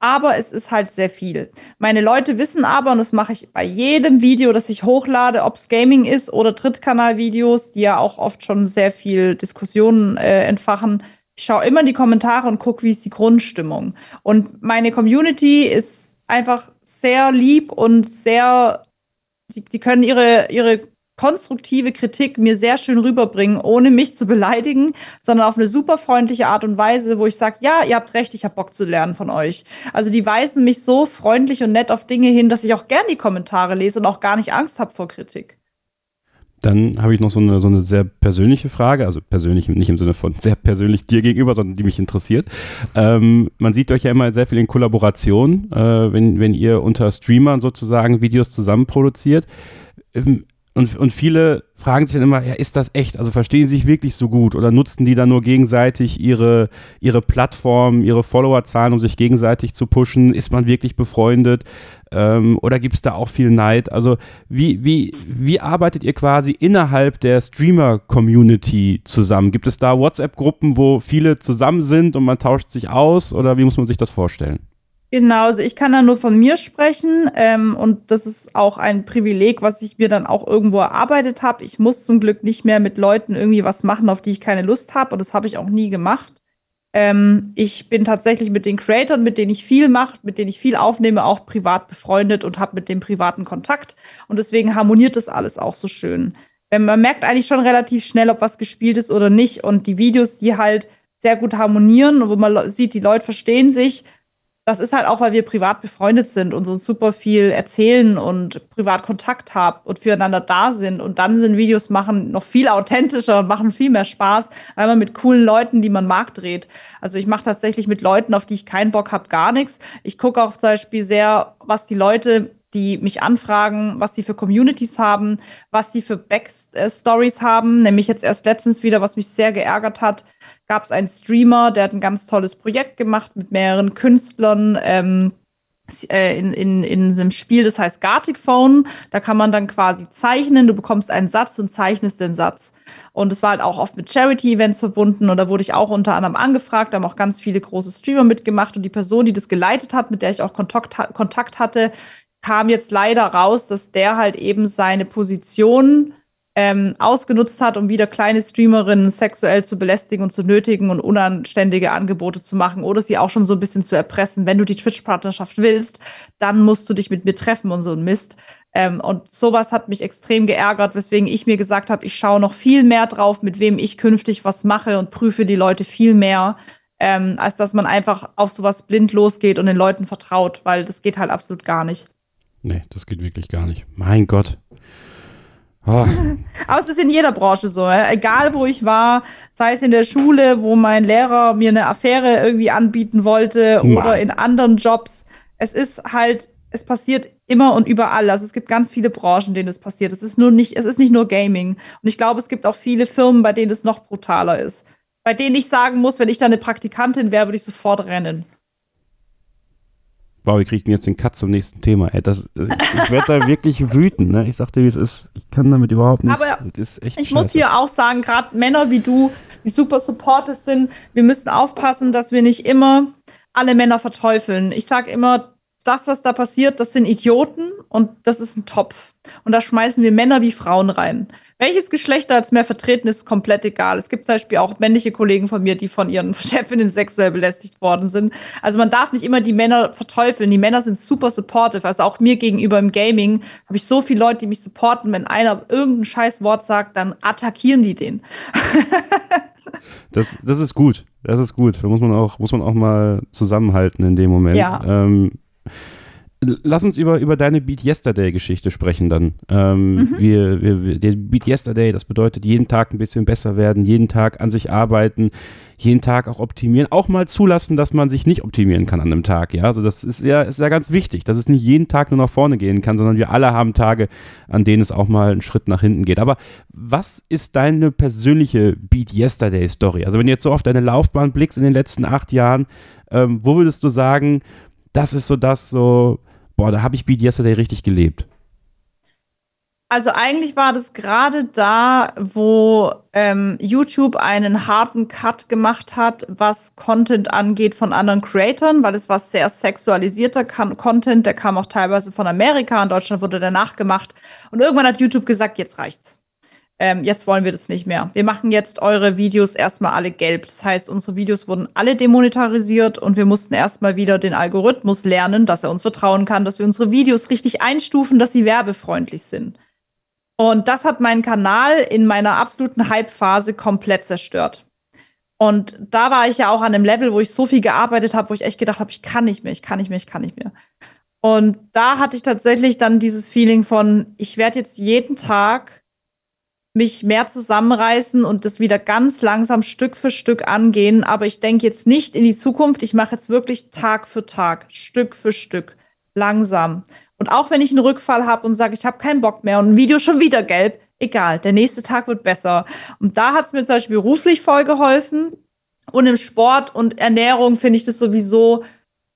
Aber es ist halt sehr viel. Meine Leute wissen aber, und das mache ich bei jedem Video, das ich hochlade, ob es Gaming ist oder Drittkanalvideos, die ja auch oft schon sehr viel Diskussionen äh, entfachen, ich schaue immer in die Kommentare und gucke, wie ist die Grundstimmung. Und meine Community ist einfach sehr lieb und sehr, die, die können ihre, ihre konstruktive Kritik mir sehr schön rüberbringen, ohne mich zu beleidigen, sondern auf eine super freundliche Art und Weise, wo ich sage, ja, ihr habt recht, ich habe Bock zu lernen von euch. Also die weisen mich so freundlich und nett auf Dinge hin, dass ich auch gern die Kommentare lese und auch gar nicht Angst habe vor Kritik.
Dann habe ich noch so eine, so eine sehr persönliche Frage, also persönlich nicht im Sinne von sehr persönlich dir gegenüber, sondern die mich interessiert. Ähm, man sieht euch ja immer sehr viel in Kollaboration, äh, wenn, wenn ihr unter Streamern sozusagen Videos zusammen produziert. Ähm, und, und viele fragen sich dann immer, ja, ist das echt? Also verstehen sie sich wirklich so gut oder nutzen die dann nur gegenseitig ihre, ihre Plattform, ihre Followerzahlen, um sich gegenseitig zu pushen? Ist man wirklich befreundet? Ähm, oder gibt es da auch viel Neid? Also wie, wie, wie arbeitet ihr quasi innerhalb der Streamer-Community zusammen? Gibt es da WhatsApp-Gruppen, wo viele zusammen sind und man tauscht sich aus? Oder wie muss man sich das vorstellen?
Genau, also ich kann da nur von mir sprechen ähm, und das ist auch ein Privileg, was ich mir dann auch irgendwo erarbeitet habe. Ich muss zum Glück nicht mehr mit Leuten irgendwie was machen, auf die ich keine Lust habe und das habe ich auch nie gemacht. Ähm, ich bin tatsächlich mit den Creatoren, mit denen ich viel mache, mit denen ich viel aufnehme, auch privat befreundet und habe mit dem privaten Kontakt und deswegen harmoniert das alles auch so schön. Ähm, man merkt eigentlich schon relativ schnell, ob was gespielt ist oder nicht und die Videos, die halt sehr gut harmonieren und wo man sieht, die Leute verstehen sich, das ist halt auch, weil wir privat befreundet sind und so super viel erzählen und privat Kontakt haben und füreinander da sind. Und dann sind Videos machen noch viel authentischer und machen viel mehr Spaß, weil man mit coolen Leuten, die man mag, dreht. Also ich mache tatsächlich mit Leuten, auf die ich keinen Bock habe, gar nichts. Ich gucke auch zum Beispiel sehr, was die Leute die mich anfragen, was die für Communities haben, was die für Backstories haben. Nämlich jetzt erst letztens wieder, was mich sehr geärgert hat, gab es einen Streamer, der hat ein ganz tolles Projekt gemacht mit mehreren Künstlern. Ähm, äh, in, in, in einem Spiel, das heißt Gartic Phone. Da kann man dann quasi zeichnen. Du bekommst einen Satz und zeichnest den Satz. Und es war halt auch oft mit Charity-Events verbunden. Und da wurde ich auch unter anderem angefragt. Da haben auch ganz viele große Streamer mitgemacht. Und die Person, die das geleitet hat, mit der ich auch Kontakt, Kontakt hatte, kam jetzt leider raus, dass der halt eben seine Position ähm, ausgenutzt hat, um wieder kleine Streamerinnen sexuell zu belästigen und zu nötigen und unanständige Angebote zu machen oder sie auch schon so ein bisschen zu erpressen. Wenn du die Twitch-Partnerschaft willst, dann musst du dich mit mir treffen und so ein Mist. Ähm, und sowas hat mich extrem geärgert, weswegen ich mir gesagt habe, ich schaue noch viel mehr drauf, mit wem ich künftig was mache und prüfe die Leute viel mehr, ähm, als dass man einfach auf sowas blind losgeht und den Leuten vertraut, weil das geht halt absolut gar nicht.
Nee, das geht wirklich gar nicht. Mein Gott.
Oh. Aber es ist in jeder Branche so. Egal, wo ich war, sei es in der Schule, wo mein Lehrer mir eine Affäre irgendwie anbieten wollte Mann. oder in anderen Jobs. Es ist halt, es passiert immer und überall. Also es gibt ganz viele Branchen, denen es passiert. Es ist nur nicht, es ist nicht nur Gaming. Und ich glaube, es gibt auch viele Firmen, bei denen es noch brutaler ist. Bei denen ich sagen muss, wenn ich da eine Praktikantin wäre, würde ich sofort rennen.
Wow, wir kriegen jetzt den Cut zum nächsten Thema. Ey, das, ich werde da wirklich wütend. Ne? Ich sagte, wie es ist. Ich kann damit überhaupt nicht.
Aber ich scheiße. muss hier auch sagen, gerade Männer wie du, die super supportive sind, wir müssen aufpassen, dass wir nicht immer alle Männer verteufeln. Ich sage immer, das, was da passiert, das sind Idioten und das ist ein Topf. Und da schmeißen wir Männer wie Frauen rein. Welches Geschlecht da jetzt mehr vertreten ist, komplett egal. Es gibt zum Beispiel auch männliche Kollegen von mir, die von ihren Chefinnen sexuell belästigt worden sind. Also man darf nicht immer die Männer verteufeln. Die Männer sind super supportive. Also auch mir gegenüber im Gaming habe ich so viele Leute, die mich supporten. Wenn einer irgendein scheiß Wort sagt, dann attackieren die den.
das, das ist gut. Das ist gut. Da muss man auch, muss man auch mal zusammenhalten in dem Moment. Ja. Ähm, lass uns über, über deine Beat Yesterday-Geschichte sprechen dann. Ähm, mhm. wir, wir, der Beat Yesterday, das bedeutet jeden Tag ein bisschen besser werden, jeden Tag an sich arbeiten, jeden Tag auch optimieren, auch mal zulassen, dass man sich nicht optimieren kann an einem Tag. Ja, also das ist ja, ist ja ganz wichtig, dass es nicht jeden Tag nur nach vorne gehen kann, sondern wir alle haben Tage, an denen es auch mal einen Schritt nach hinten geht. Aber was ist deine persönliche Beat Yesterday-Story? Also wenn du jetzt so auf deine Laufbahn blickst in den letzten acht Jahren, ähm, wo würdest du sagen, das ist so das so, boah, da habe ich Beat Yesterday richtig gelebt.
Also eigentlich war das gerade da, wo ähm, YouTube einen harten Cut gemacht hat, was Content angeht von anderen Creatoren, weil es war sehr sexualisierter Content, der kam auch teilweise von Amerika, in Deutschland wurde der nachgemacht. Und irgendwann hat YouTube gesagt, jetzt reicht's ähm, jetzt wollen wir das nicht mehr. Wir machen jetzt eure Videos erstmal alle gelb. Das heißt, unsere Videos wurden alle demonetarisiert und wir mussten erstmal wieder den Algorithmus lernen, dass er uns vertrauen kann, dass wir unsere Videos richtig einstufen, dass sie werbefreundlich sind. Und das hat meinen Kanal in meiner absoluten Hype-Phase komplett zerstört. Und da war ich ja auch an einem Level, wo ich so viel gearbeitet habe, wo ich echt gedacht habe, ich kann nicht mehr, ich kann nicht mehr, ich kann nicht mehr. Und da hatte ich tatsächlich dann dieses Feeling von, ich werde jetzt jeden Tag mich mehr zusammenreißen und das wieder ganz langsam Stück für Stück angehen. Aber ich denke jetzt nicht in die Zukunft. Ich mache jetzt wirklich Tag für Tag, Stück für Stück, langsam. Und auch wenn ich einen Rückfall habe und sage, ich habe keinen Bock mehr und ein Video schon wieder gelb, egal, der nächste Tag wird besser. Und da hat es mir zum Beispiel beruflich voll geholfen. Und im Sport und Ernährung finde ich das sowieso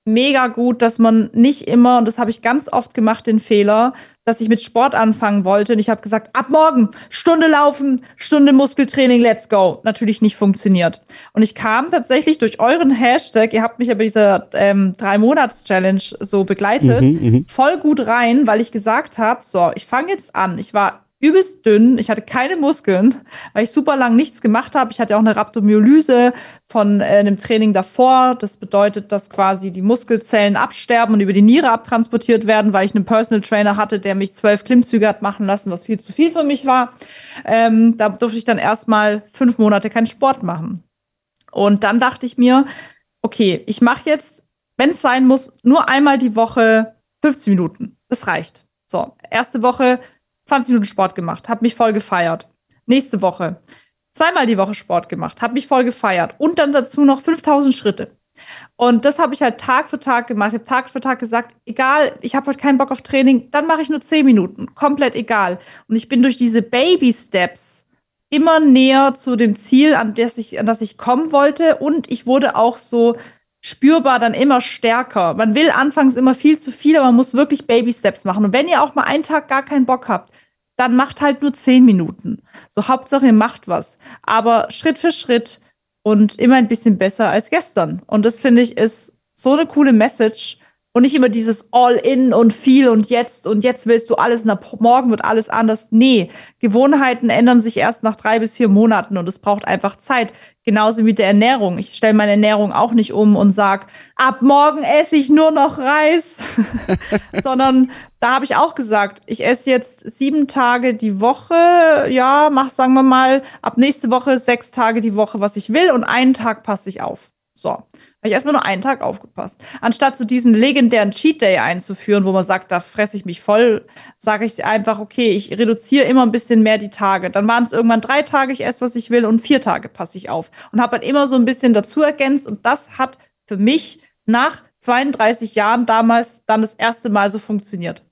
mega gut, dass man nicht immer, und das habe ich ganz oft gemacht, den Fehler, dass ich mit Sport anfangen wollte. Und ich habe gesagt, ab morgen, Stunde laufen, Stunde Muskeltraining, let's go. Natürlich nicht funktioniert. Und ich kam tatsächlich durch euren Hashtag, ihr habt mich ja bei dieser ähm, Drei-Monats-Challenge so begleitet, mhm, mhm. voll gut rein, weil ich gesagt habe, so, ich fange jetzt an. Ich war übelst dünn. Ich hatte keine Muskeln, weil ich super lang nichts gemacht habe. Ich hatte auch eine Rhabdomyolyse von äh, einem Training davor. Das bedeutet, dass quasi die Muskelzellen absterben und über die Niere abtransportiert werden, weil ich einen Personal Trainer hatte, der mich zwölf Klimmzüge hat machen lassen, was viel zu viel für mich war. Ähm, da durfte ich dann erstmal fünf Monate keinen Sport machen. Und dann dachte ich mir, okay, ich mache jetzt, wenn es sein muss, nur einmal die Woche 15 Minuten. Das reicht. So, erste Woche 20 Minuten Sport gemacht, habe mich voll gefeiert. Nächste Woche zweimal die Woche Sport gemacht, habe mich voll gefeiert und dann dazu noch 5000 Schritte. Und das habe ich halt Tag für Tag gemacht. Ich habe Tag für Tag gesagt, egal, ich habe heute keinen Bock auf Training, dann mache ich nur 10 Minuten. Komplett egal. Und ich bin durch diese Baby Steps immer näher zu dem Ziel, an das ich, an das ich kommen wollte. Und ich wurde auch so spürbar dann immer stärker. Man will anfangs immer viel zu viel, aber man muss wirklich Baby Steps machen. Und wenn ihr auch mal einen Tag gar keinen Bock habt, dann macht halt nur zehn Minuten. So Hauptsache ihr macht was. Aber Schritt für Schritt und immer ein bisschen besser als gestern. Und das finde ich ist so eine coole Message. Und nicht immer dieses All-in und viel und jetzt und jetzt willst du alles, na, morgen wird alles anders. Nee, Gewohnheiten ändern sich erst nach drei bis vier Monaten und es braucht einfach Zeit. Genauso wie der Ernährung. Ich stelle meine Ernährung auch nicht um und sag, ab morgen esse ich nur noch Reis. Sondern da habe ich auch gesagt, ich esse jetzt sieben Tage die Woche, ja, mach, sagen wir mal, ab nächste Woche sechs Tage die Woche, was ich will und einen Tag passe ich auf. So. Habe ich erstmal nur einen Tag aufgepasst. Anstatt so diesen legendären Cheat Day einzuführen, wo man sagt, da fresse ich mich voll, sage ich einfach, okay, ich reduziere immer ein bisschen mehr die Tage. Dann waren es irgendwann drei Tage, ich esse, was ich will, und vier Tage passe ich auf. Und habe halt immer so ein bisschen dazu ergänzt. Und das hat für mich nach 32 Jahren damals dann das erste Mal so funktioniert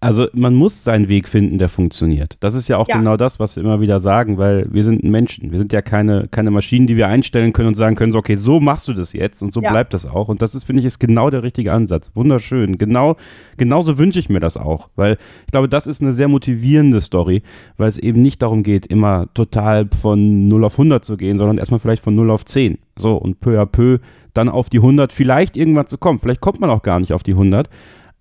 also man muss seinen Weg finden, der funktioniert. Das ist ja auch ja. genau das, was wir immer wieder sagen, weil wir sind Menschen. Wir sind ja keine, keine Maschinen, die wir einstellen können und sagen können, so, okay, so machst du das jetzt und so ja. bleibt das auch. Und das ist, finde ich, ist genau der richtige Ansatz. Wunderschön. Genau, genauso wünsche ich mir das auch, weil ich glaube, das ist eine sehr motivierende Story, weil es eben nicht darum geht, immer total von 0 auf 100 zu gehen, sondern erstmal vielleicht von 0 auf 10. So, und peu à peu dann auf die 100 vielleicht irgendwann zu kommen. Vielleicht kommt man auch gar nicht auf die 100.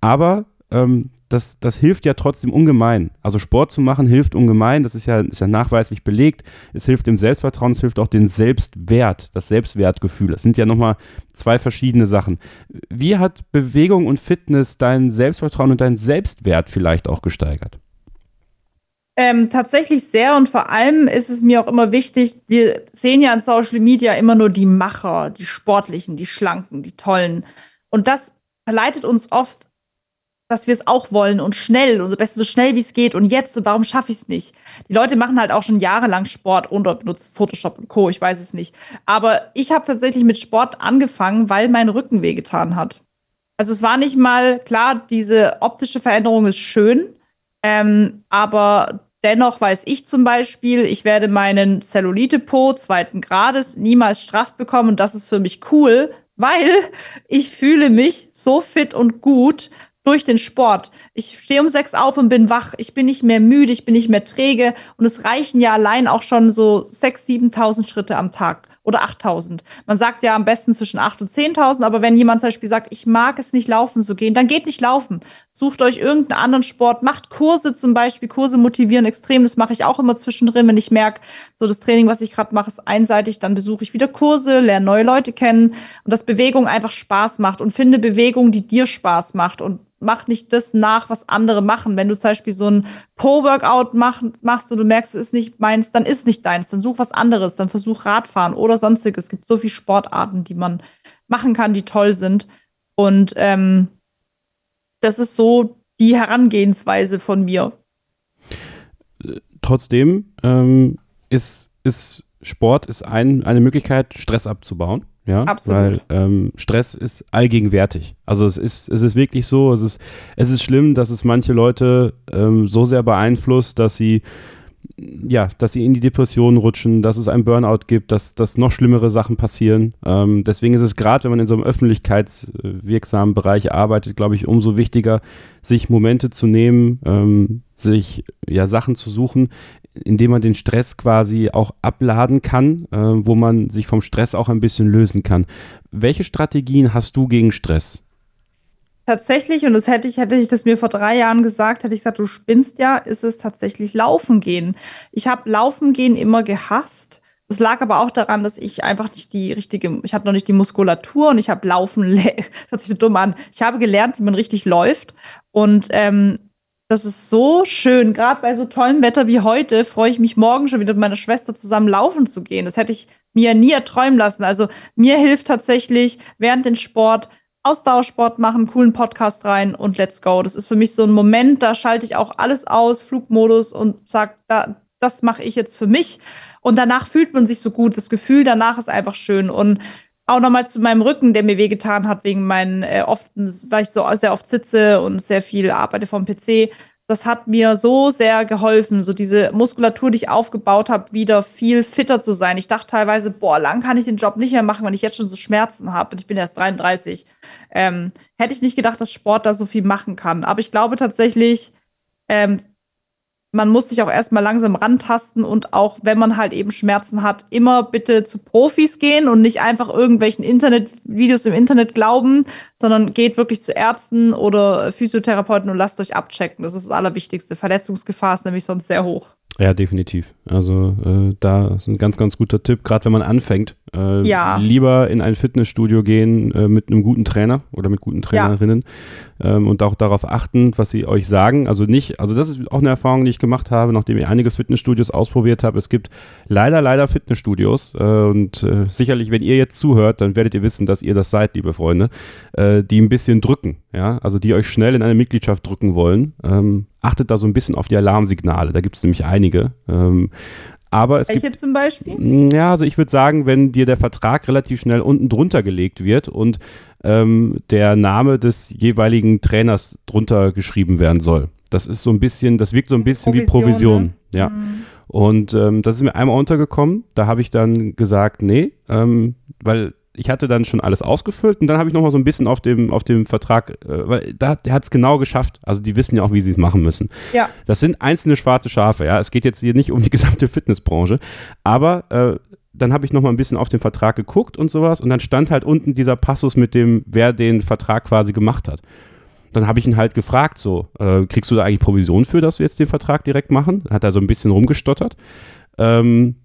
Aber ähm, das, das hilft ja trotzdem ungemein. Also Sport zu machen hilft ungemein, das ist ja, ist ja nachweislich belegt. Es hilft dem Selbstvertrauen, es hilft auch den Selbstwert, das Selbstwertgefühl. Das sind ja nochmal zwei verschiedene Sachen. Wie hat Bewegung und Fitness dein Selbstvertrauen und deinen Selbstwert vielleicht auch gesteigert?
Ähm, tatsächlich sehr und vor allem ist es mir auch immer wichtig, wir sehen ja in Social Media immer nur die Macher, die Sportlichen, die Schlanken, die Tollen. Und das verleitet uns oft dass wir es auch wollen und schnell und so best so schnell wie es geht und jetzt und warum schaffe ich es nicht? Die Leute machen halt auch schon jahrelang Sport und benutzen Photoshop und Co. Ich weiß es nicht. Aber ich habe tatsächlich mit Sport angefangen, weil mein Rücken wehgetan hat. Also es war nicht mal klar, diese optische Veränderung ist schön, ähm, aber dennoch weiß ich zum Beispiel, ich werde meinen Zellulite-Po zweiten Grades niemals straff bekommen und das ist für mich cool, weil ich fühle mich so fit und gut durch den Sport. Ich stehe um sechs auf und bin wach. Ich bin nicht mehr müde, ich bin nicht mehr träge. Und es reichen ja allein auch schon so sechs, siebentausend Schritte am Tag oder 8000. Man sagt ja am besten zwischen 8 und 10.000, aber wenn jemand zum Beispiel sagt, ich mag es nicht laufen zu gehen, dann geht nicht laufen. Sucht euch irgendeinen anderen Sport, macht Kurse zum Beispiel. Kurse motivieren extrem. Das mache ich auch immer zwischendrin, wenn ich merke, so das Training, was ich gerade mache, ist einseitig, dann besuche ich wieder Kurse, lerne neue Leute kennen und dass Bewegung einfach Spaß macht und finde Bewegung, die dir Spaß macht und mach nicht das nach, was andere machen. Wenn du zum Beispiel so ein Po-Workout mach, machst und du merkst, es ist nicht meins, dann ist nicht deins. Dann such was anderes. Dann versuch Radfahren oder sonstiges. Es gibt so viele Sportarten, die man machen kann, die toll sind. Und ähm, das ist so die Herangehensweise von mir.
Trotzdem ähm, ist, ist Sport ist ein, eine Möglichkeit, Stress abzubauen. Ja,
Absolut.
weil ähm, Stress ist allgegenwärtig. Also es ist, es ist wirklich so, es ist, es ist schlimm, dass es manche Leute ähm, so sehr beeinflusst, dass sie ja, dass sie in die Depression rutschen, dass es einen Burnout gibt, dass, dass noch schlimmere Sachen passieren. Ähm, deswegen ist es gerade, wenn man in so einem öffentlichkeitswirksamen Bereich arbeitet, glaube ich, umso wichtiger, sich Momente zu nehmen, ähm, sich ja Sachen zu suchen, indem man den Stress quasi auch abladen kann, äh, wo man sich vom Stress auch ein bisschen lösen kann. Welche Strategien hast du gegen Stress?
Tatsächlich, und das hätte ich, hätte ich das mir vor drei Jahren gesagt, hätte ich gesagt, du spinnst ja, ist es tatsächlich Laufen gehen. Ich habe Laufen gehen immer gehasst. Das lag aber auch daran, dass ich einfach nicht die richtige, ich habe noch nicht die Muskulatur und ich habe Laufen, das hört sich so dumm an. Ich habe gelernt, wie man richtig läuft. Und ähm, das ist so schön. Gerade bei so tollem Wetter wie heute freue ich mich morgen schon wieder mit meiner Schwester zusammen laufen zu gehen. Das hätte ich mir nie erträumen lassen. Also mir hilft tatsächlich während dem Sport Ausdauersport machen, coolen Podcast rein und let's go. Das ist für mich so ein Moment, da schalte ich auch alles aus, Flugmodus und sag, da, das mache ich jetzt für mich. Und danach fühlt man sich so gut. Das Gefühl danach ist einfach schön. Und auch nochmal zu meinem Rücken, der mir wehgetan hat, wegen meinen äh, oft, weil ich so sehr oft sitze und sehr viel arbeite vom PC. Das hat mir so sehr geholfen, so diese Muskulatur, die ich aufgebaut habe, wieder viel fitter zu sein. Ich dachte teilweise, boah, lang kann ich den Job nicht mehr machen, wenn ich jetzt schon so Schmerzen habe und ich bin erst 33. Ähm, hätte ich nicht gedacht, dass Sport da so viel machen kann. Aber ich glaube tatsächlich, ähm, man muss sich auch erstmal langsam rantasten und auch, wenn man halt eben Schmerzen hat, immer bitte zu Profis gehen und nicht einfach irgendwelchen Internetvideos im Internet glauben, sondern geht wirklich zu Ärzten oder Physiotherapeuten und lasst euch abchecken. Das ist das Allerwichtigste. Verletzungsgefahr ist nämlich sonst sehr hoch.
Ja, definitiv. Also äh, da ist ein ganz, ganz guter Tipp, gerade wenn man anfängt. Äh,
ja.
Lieber in ein Fitnessstudio gehen äh, mit einem guten Trainer oder mit guten Trainerinnen ja. ähm, und auch darauf achten, was sie euch sagen. Also nicht, also das ist auch eine Erfahrung, die ich gemacht habe, nachdem ich einige Fitnessstudios ausprobiert habe. Es gibt leider, leider Fitnessstudios äh, und äh, sicherlich, wenn ihr jetzt zuhört, dann werdet ihr wissen, dass ihr das seid, liebe Freunde, äh, die ein bisschen drücken, ja, also die euch schnell in eine Mitgliedschaft drücken wollen. Ähm, achtet da so ein bisschen auf die Alarmsignale. Da gibt es nämlich einige. Ähm, aber es
Welche
gibt,
zum Beispiel?
Ja, also ich würde sagen, wenn dir der Vertrag relativ schnell unten drunter gelegt wird und ähm, der Name des jeweiligen Trainers drunter geschrieben werden soll. Das ist so ein bisschen, das wirkt so ein bisschen
Provision,
wie Provision.
ne?
Ja.
Mhm.
Und ähm, das ist mir einmal untergekommen. Da habe ich dann gesagt, nee, ähm, weil ich hatte dann schon alles ausgefüllt und dann habe ich nochmal so ein bisschen auf dem, auf dem Vertrag, äh, weil da, der hat es genau geschafft. Also die wissen ja auch, wie sie es machen müssen.
Ja.
Das sind einzelne schwarze Schafe, ja. Es geht jetzt hier nicht um die gesamte Fitnessbranche. Aber äh, dann habe ich nochmal ein bisschen auf den Vertrag geguckt und sowas und dann stand halt unten dieser Passus mit dem, wer den Vertrag quasi gemacht hat. Dann habe ich ihn halt gefragt, so, äh, kriegst du da eigentlich Provision für, dass wir jetzt den Vertrag direkt machen? Hat er so ein bisschen rumgestottert. Ähm,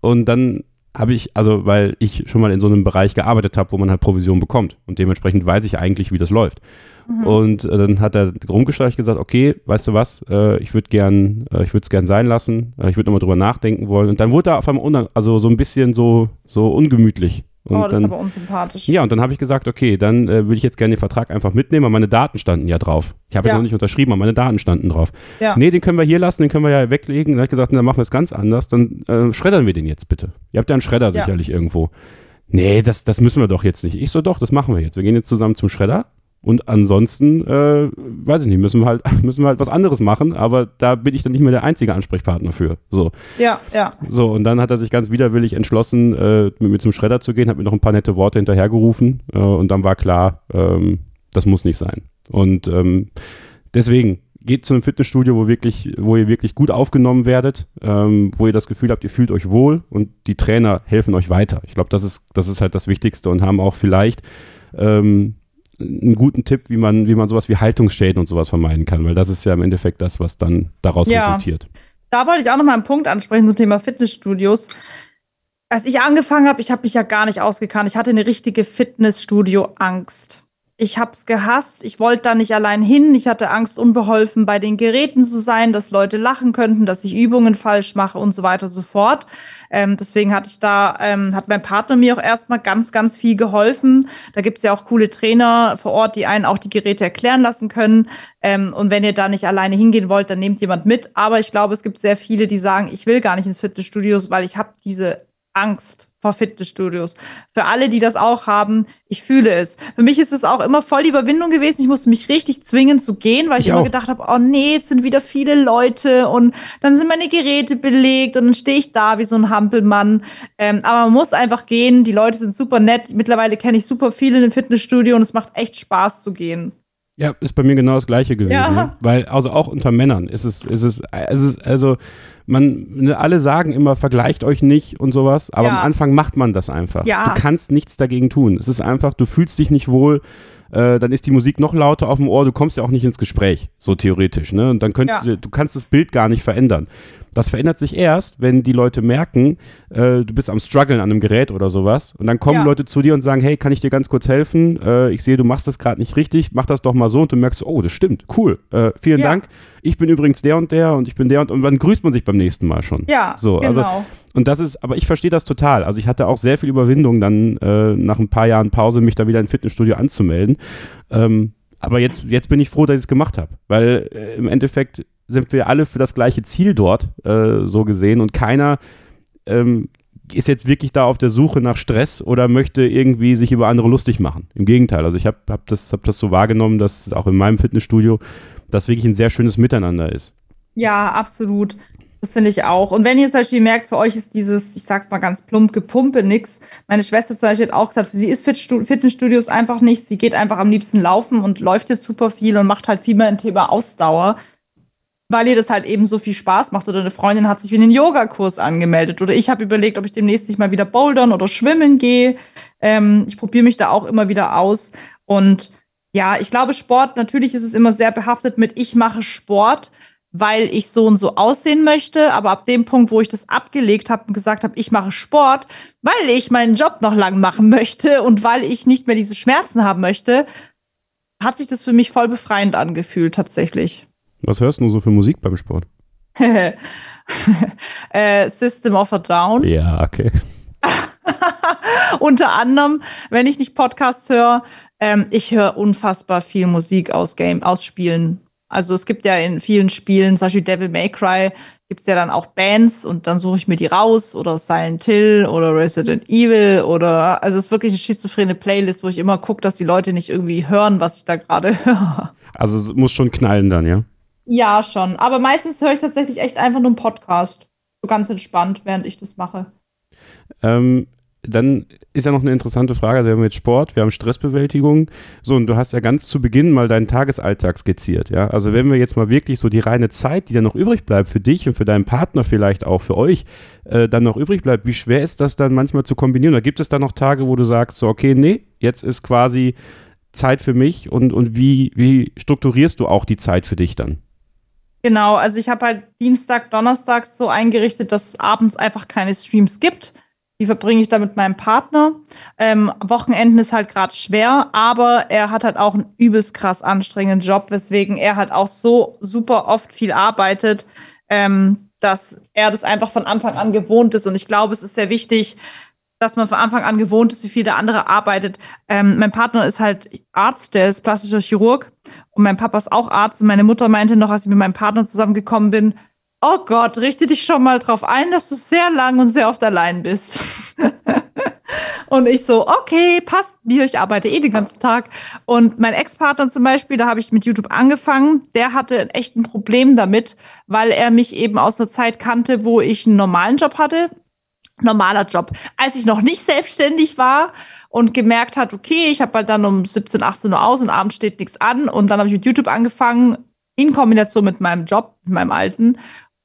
und dann habe ich, also weil ich schon mal in so einem Bereich gearbeitet habe, wo man halt Provision bekommt. Und dementsprechend weiß ich eigentlich, wie das läuft.
Mhm.
Und äh, dann hat er rumgeschleicht gesagt, okay, weißt du was, äh, ich würde gern, äh, ich würde es gern sein lassen, äh, ich würde nochmal drüber nachdenken wollen. Und dann wurde er auf einmal also so ein bisschen so, so ungemütlich. Und
oh, das
dann,
ist aber unsympathisch.
ja, und dann habe ich gesagt, okay, dann äh, würde ich jetzt gerne den Vertrag einfach mitnehmen, weil meine Daten standen ja drauf. Ich habe
Ja.
jetzt noch nicht unterschrieben, aber meine Daten standen drauf.
Ja.
Nee, den können wir hier lassen, den können wir ja weglegen. Dann habe ich gesagt, dann machen wir es ganz anders, dann äh, schreddern wir den jetzt bitte. Ihr habt ja einen Schredder
Ja.
sicherlich irgendwo. Nee, das, das müssen wir doch jetzt nicht. Ich so, doch, das machen wir jetzt. Wir gehen jetzt zusammen zum Schredder. Und ansonsten, äh, weiß ich nicht, müssen wir halt, müssen wir halt was anderes machen, aber da bin ich dann nicht mehr der einzige Ansprechpartner für. So.
Ja, ja.
So, und dann hat er sich ganz widerwillig entschlossen, äh, mit mir zum Schredder zu gehen, hat mir noch ein paar nette Worte hinterhergerufen äh, und dann war klar, ähm, das muss nicht sein. Und ähm, deswegen geht zu einem Fitnessstudio, wo wirklich, wo ihr wirklich gut aufgenommen werdet, ähm, wo ihr das Gefühl habt, ihr fühlt euch wohl und die Trainer helfen euch weiter. Ich glaube, das ist, das ist halt das Wichtigste und haben auch vielleicht ähm, einen guten Tipp, wie man, wie man sowas wie Haltungsschäden und sowas vermeiden kann, weil das ist ja im Endeffekt das, was dann daraus
Ja.
resultiert.
Da wollte ich auch noch mal einen Punkt ansprechen zum Thema Fitnessstudios. Als ich angefangen habe, ich habe mich ja gar nicht ausgekannt. Ich hatte eine richtige Fitnessstudio-Angst. Ich habe es gehasst. Ich wollte da nicht allein hin. Ich hatte Angst, unbeholfen bei den Geräten zu sein, dass Leute lachen könnten, dass ich Übungen falsch mache und so weiter und so fort. Ähm, deswegen hatte ich da, ähm, hat mein Partner mir auch erstmal ganz, ganz viel geholfen. Da gibt's ja auch coole Trainer vor Ort, die einen auch die Geräte erklären lassen können. Ähm, und wenn ihr da nicht alleine hingehen wollt, dann nehmt jemand mit. Aber ich glaube, es gibt sehr viele, die sagen, ich will gar nicht ins Fitnessstudios, weil ich habe diese Angst vor Fitnessstudios. Für alle, die das auch haben, ich fühle es. Für mich ist es auch immer voll die Überwindung gewesen. Ich musste mich richtig zwingen zu gehen, weil ich,
Ich
immer
auch.
gedacht habe, oh nee, jetzt sind wieder viele Leute und dann sind meine Geräte belegt und dann stehe ich da wie so ein Hampelmann. Ähm, aber man muss einfach gehen. Die Leute sind super nett. Mittlerweile kenne ich super viele in dem Fitnessstudio und es macht echt Spaß zu gehen.
Ja, ist bei mir genau das gleiche gewesen.
Ja.
Ne? Weil, also auch unter Männern ist es, ist es, es ist, also man, ne, alle sagen immer, vergleicht euch nicht und sowas, aber
Ja.
am Anfang macht man das einfach.
Ja.
Du kannst nichts dagegen tun. Es ist einfach, du fühlst dich nicht wohl, äh, dann ist die Musik noch lauter auf dem Ohr, du kommst ja auch nicht ins Gespräch, so theoretisch, ne? Und dann könntest
Ja.
du, du kannst das Bild gar nicht verändern. Das verändert sich erst, wenn die Leute merken, äh, du bist am struggeln an einem Gerät oder sowas und dann kommen
Ja.
Leute zu dir und sagen, hey, kann ich dir ganz kurz helfen? Äh, ich sehe, du machst das gerade nicht richtig, mach das doch mal so und du merkst, oh, das stimmt, cool, äh, vielen
Ja.
Dank. Ich bin übrigens der und der und ich bin der und und dann grüßt man sich beim nächsten Mal schon.
Ja,
So, also
genau.
und das ist, aber ich verstehe das total. Also ich hatte auch sehr viel Überwindung, dann äh, nach ein paar Jahren Pause mich da wieder in ein Fitnessstudio anzumelden. Ähm, aber jetzt, jetzt bin ich froh, dass ich es gemacht habe, weil äh, im Endeffekt sind wir alle für das gleiche Ziel dort, äh, so gesehen, und keiner ähm, ist jetzt wirklich da auf der Suche nach Stress oder möchte irgendwie sich über andere lustig machen. Im Gegenteil, also ich habe hab das, hab das so wahrgenommen, dass auch in meinem Fitnessstudio das wirklich ein sehr schönes Miteinander ist.
Ja, absolut. Das finde ich auch. Und wenn ihr zum Beispiel merkt, für euch ist dieses, ich sag's mal ganz plump, Gepumpe nix. Meine Schwester zum Beispiel hat auch gesagt, für sie ist Fitnessstudios einfach nichts. Sie geht einfach am liebsten laufen und läuft jetzt super viel und macht halt viel mehr ein Thema Ausdauer, weil ihr das halt eben so viel Spaß macht. Oder eine Freundin hat sich wie einen Yogakurs angemeldet. Oder ich habe überlegt, ob ich demnächst nicht mal wieder bouldern oder schwimmen gehe. Ähm, ich probiere mich da auch immer wieder aus. Und ja, ich glaube, Sport, natürlich ist es immer sehr behaftet mit ich mache Sport weil ich so und so aussehen möchte. Aber ab dem Punkt, wo ich das abgelegt habe und gesagt habe, ich mache Sport, weil ich meinen Job noch lang machen möchte und weil ich nicht mehr diese Schmerzen haben möchte, hat sich das für mich voll befreiend angefühlt, tatsächlich.
Was hörst du so für Musik beim Sport?
äh, System of a Down.
Ja, okay.
Unter anderem, wenn ich nicht Podcasts höre, ähm, ich höre unfassbar viel Musik aus Game, aus Spielen. Also es gibt ja in vielen Spielen, zum Beispiel Devil May Cry, gibt es ja dann auch Bands und dann suche ich mir die raus oder Silent Hill oder Resident Evil oder also es ist wirklich eine schizophrene Playlist, wo ich immer gucke, dass die Leute nicht irgendwie hören, was ich da gerade höre.
Also es muss schon knallen dann, ja?
Ja, schon. Aber meistens höre ich tatsächlich echt einfach nur einen Podcast. So ganz entspannt, während ich das mache.
Ähm, dann ist ja noch eine interessante Frage. Also wir haben jetzt Sport, wir haben Stressbewältigung. So, und du hast ja ganz zu Beginn mal deinen Tagesalltag skizziert, ja. Also wenn wir jetzt mal wirklich so die reine Zeit, die dann noch übrig bleibt für dich und für deinen Partner vielleicht auch, für euch, äh, dann noch übrig bleibt, wie schwer ist das dann manchmal zu kombinieren? Oder gibt es da noch Tage, wo du sagst, so, okay, nee, jetzt ist quasi Zeit für mich und, und wie, wie strukturierst du auch die Zeit für dich dann?
Genau, also ich habe halt Dienstag, Donnerstags so eingerichtet, dass es abends einfach keine Streams gibt die verbringe ich da mit meinem Partner. Ähm, Wochenenden ist halt gerade schwer, aber er hat halt auch einen übelst krass anstrengenden Job, weswegen er halt auch so super oft viel arbeitet, ähm, dass er das einfach von Anfang an gewohnt ist. Und ich glaube, es ist sehr wichtig, dass man von Anfang an gewohnt ist, wie viel der andere arbeitet. Ähm, mein Partner ist halt Arzt, der ist plastischer Chirurg und mein Papa ist auch Arzt. Und meine Mutter meinte noch, als ich mit meinem Partner zusammengekommen bin, oh Gott, richte dich schon mal drauf ein, dass du sehr lang und sehr oft allein bist. und ich so, okay, passt mir, ich arbeite eh den ganzen Tag. Und mein Ex-Partner zum Beispiel, da habe ich mit YouTube angefangen, der hatte echt ein Problem damit, weil er mich eben aus einer Zeit kannte, wo ich einen normalen Job hatte. Normaler Job. Als ich noch nicht selbstständig war und gemerkt hat, okay, ich habe halt dann um 17, 18 Uhr aus und abends steht nichts an. Und dann habe ich mit YouTube angefangen, in Kombination mit meinem Job, mit meinem alten.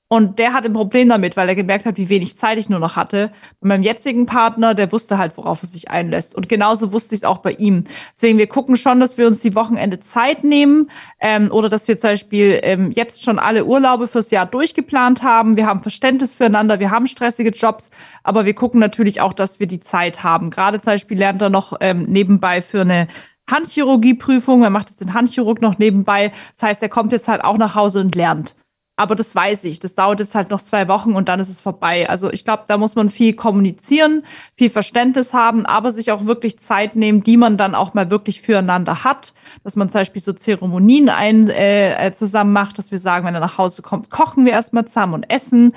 Und der hat ein Problem damit, weil er gemerkt hat, wie wenig Zeit ich nur noch hatte. Bei meinem jetzigen Partner, der wusste halt, worauf er sich einlässt. Und genauso wusste ich es auch bei ihm. Deswegen, wir gucken schon, dass wir uns die Wochenende Zeit nehmen ähm, oder dass wir zum Beispiel ähm, jetzt schon alle Urlaube fürs Jahr durchgeplant haben. Wir haben Verständnis füreinander, wir haben stressige Jobs, aber wir gucken natürlich auch, dass wir die Zeit haben. Gerade zum Beispiel lernt er noch ähm, nebenbei für eine Handchirurgieprüfung. Er macht jetzt den Handchirurg noch nebenbei. Das heißt, er kommt jetzt halt auch nach Hause und lernt. Aber das weiß ich. Das dauert jetzt halt noch zwei Wochen und dann ist es vorbei. Also ich glaube, da muss man viel kommunizieren, viel Verständnis haben, aber sich auch wirklich Zeit nehmen, die man dann auch mal wirklich füreinander hat. Dass man zum Beispiel so Zeremonien ein, äh, äh zusammen macht, dass wir sagen, wenn er nach Hause kommt, kochen wir erstmal zusammen und essen.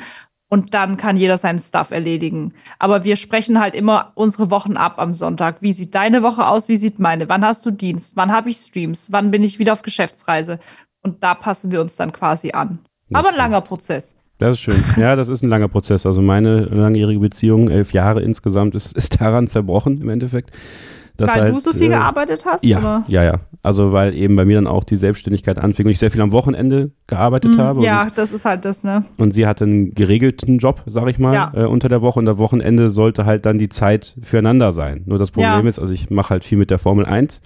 Und dann kann jeder seinen Stuff erledigen. Aber wir sprechen halt immer unsere Wochen ab am Sonntag. Wie sieht deine Woche aus? Wie sieht meine? Wann hast du Dienst? Wann habe ich Streams? Wann bin ich wieder auf Geschäftsreise? Und da passen wir uns dann quasi an. Aber ein langer Prozess.
Das ist schön. Ja, das ist ein langer Prozess. Also meine langjährige Beziehung, elf Jahre insgesamt, ist, ist daran zerbrochen im Endeffekt.
Weil halt, du so viel äh, gearbeitet hast?
Ja,
oder?
ja, ja. Also weil eben bei mir dann auch die Selbstständigkeit anfing und ich sehr viel am Wochenende gearbeitet mm, habe.
Ja, das ist halt das, ne?
Und sie hatte einen geregelten Job, sag ich mal, ja. äh, unter der Woche und am Wochenende sollte halt dann die Zeit füreinander sein. Nur das Problem ja. ist, also ich mache halt viel mit der Formel 1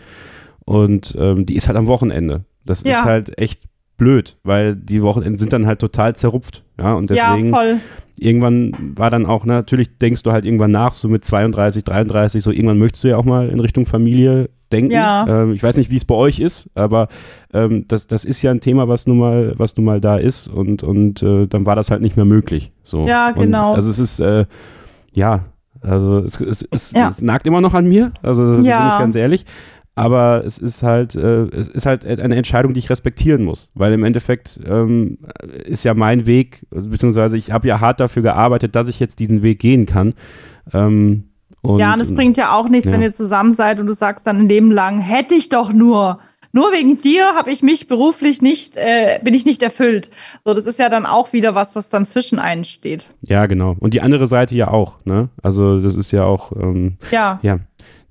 und ähm, die ist halt am Wochenende. Das ja. ist halt echt blöd, weil die Wochenenden sind dann halt total zerrupft. Ja, und deswegen ja, voll. irgendwann war dann auch, ne, natürlich denkst du halt irgendwann nach, so mit 32, 33, so irgendwann möchtest du ja auch mal in Richtung Familie denken. Ja. Ähm, ich weiß nicht, wie es bei euch ist, aber ähm, das, das ist ja ein Thema, was nun mal, was nun mal da ist und, und äh, dann war das halt nicht mehr möglich. So.
Ja, genau.
Und, also es ist, äh, ja, also es, es, es, ja. es, nagt immer noch an mir, also ja. bin ich ganz ehrlich aber es ist halt, äh, es ist halt eine Entscheidung, die ich respektieren muss, weil im Endeffekt ähm, ist ja mein Weg, beziehungsweise ich habe ja hart dafür gearbeitet, dass ich jetzt diesen Weg gehen kann. Ähm,
und, ja, und es bringt ja auch nichts, ja. wenn ihr zusammen seid und du sagst dann ein Leben lang, hätte ich doch nur. nur wegen dir habe ich mich beruflich nicht, äh, bin ich nicht erfüllt. So, das ist ja dann auch wieder was, was dann zwischen einen steht.
Ja, genau. Und die andere Seite ja auch, ne? Also das ist ja auch, ähm,
ja.
ja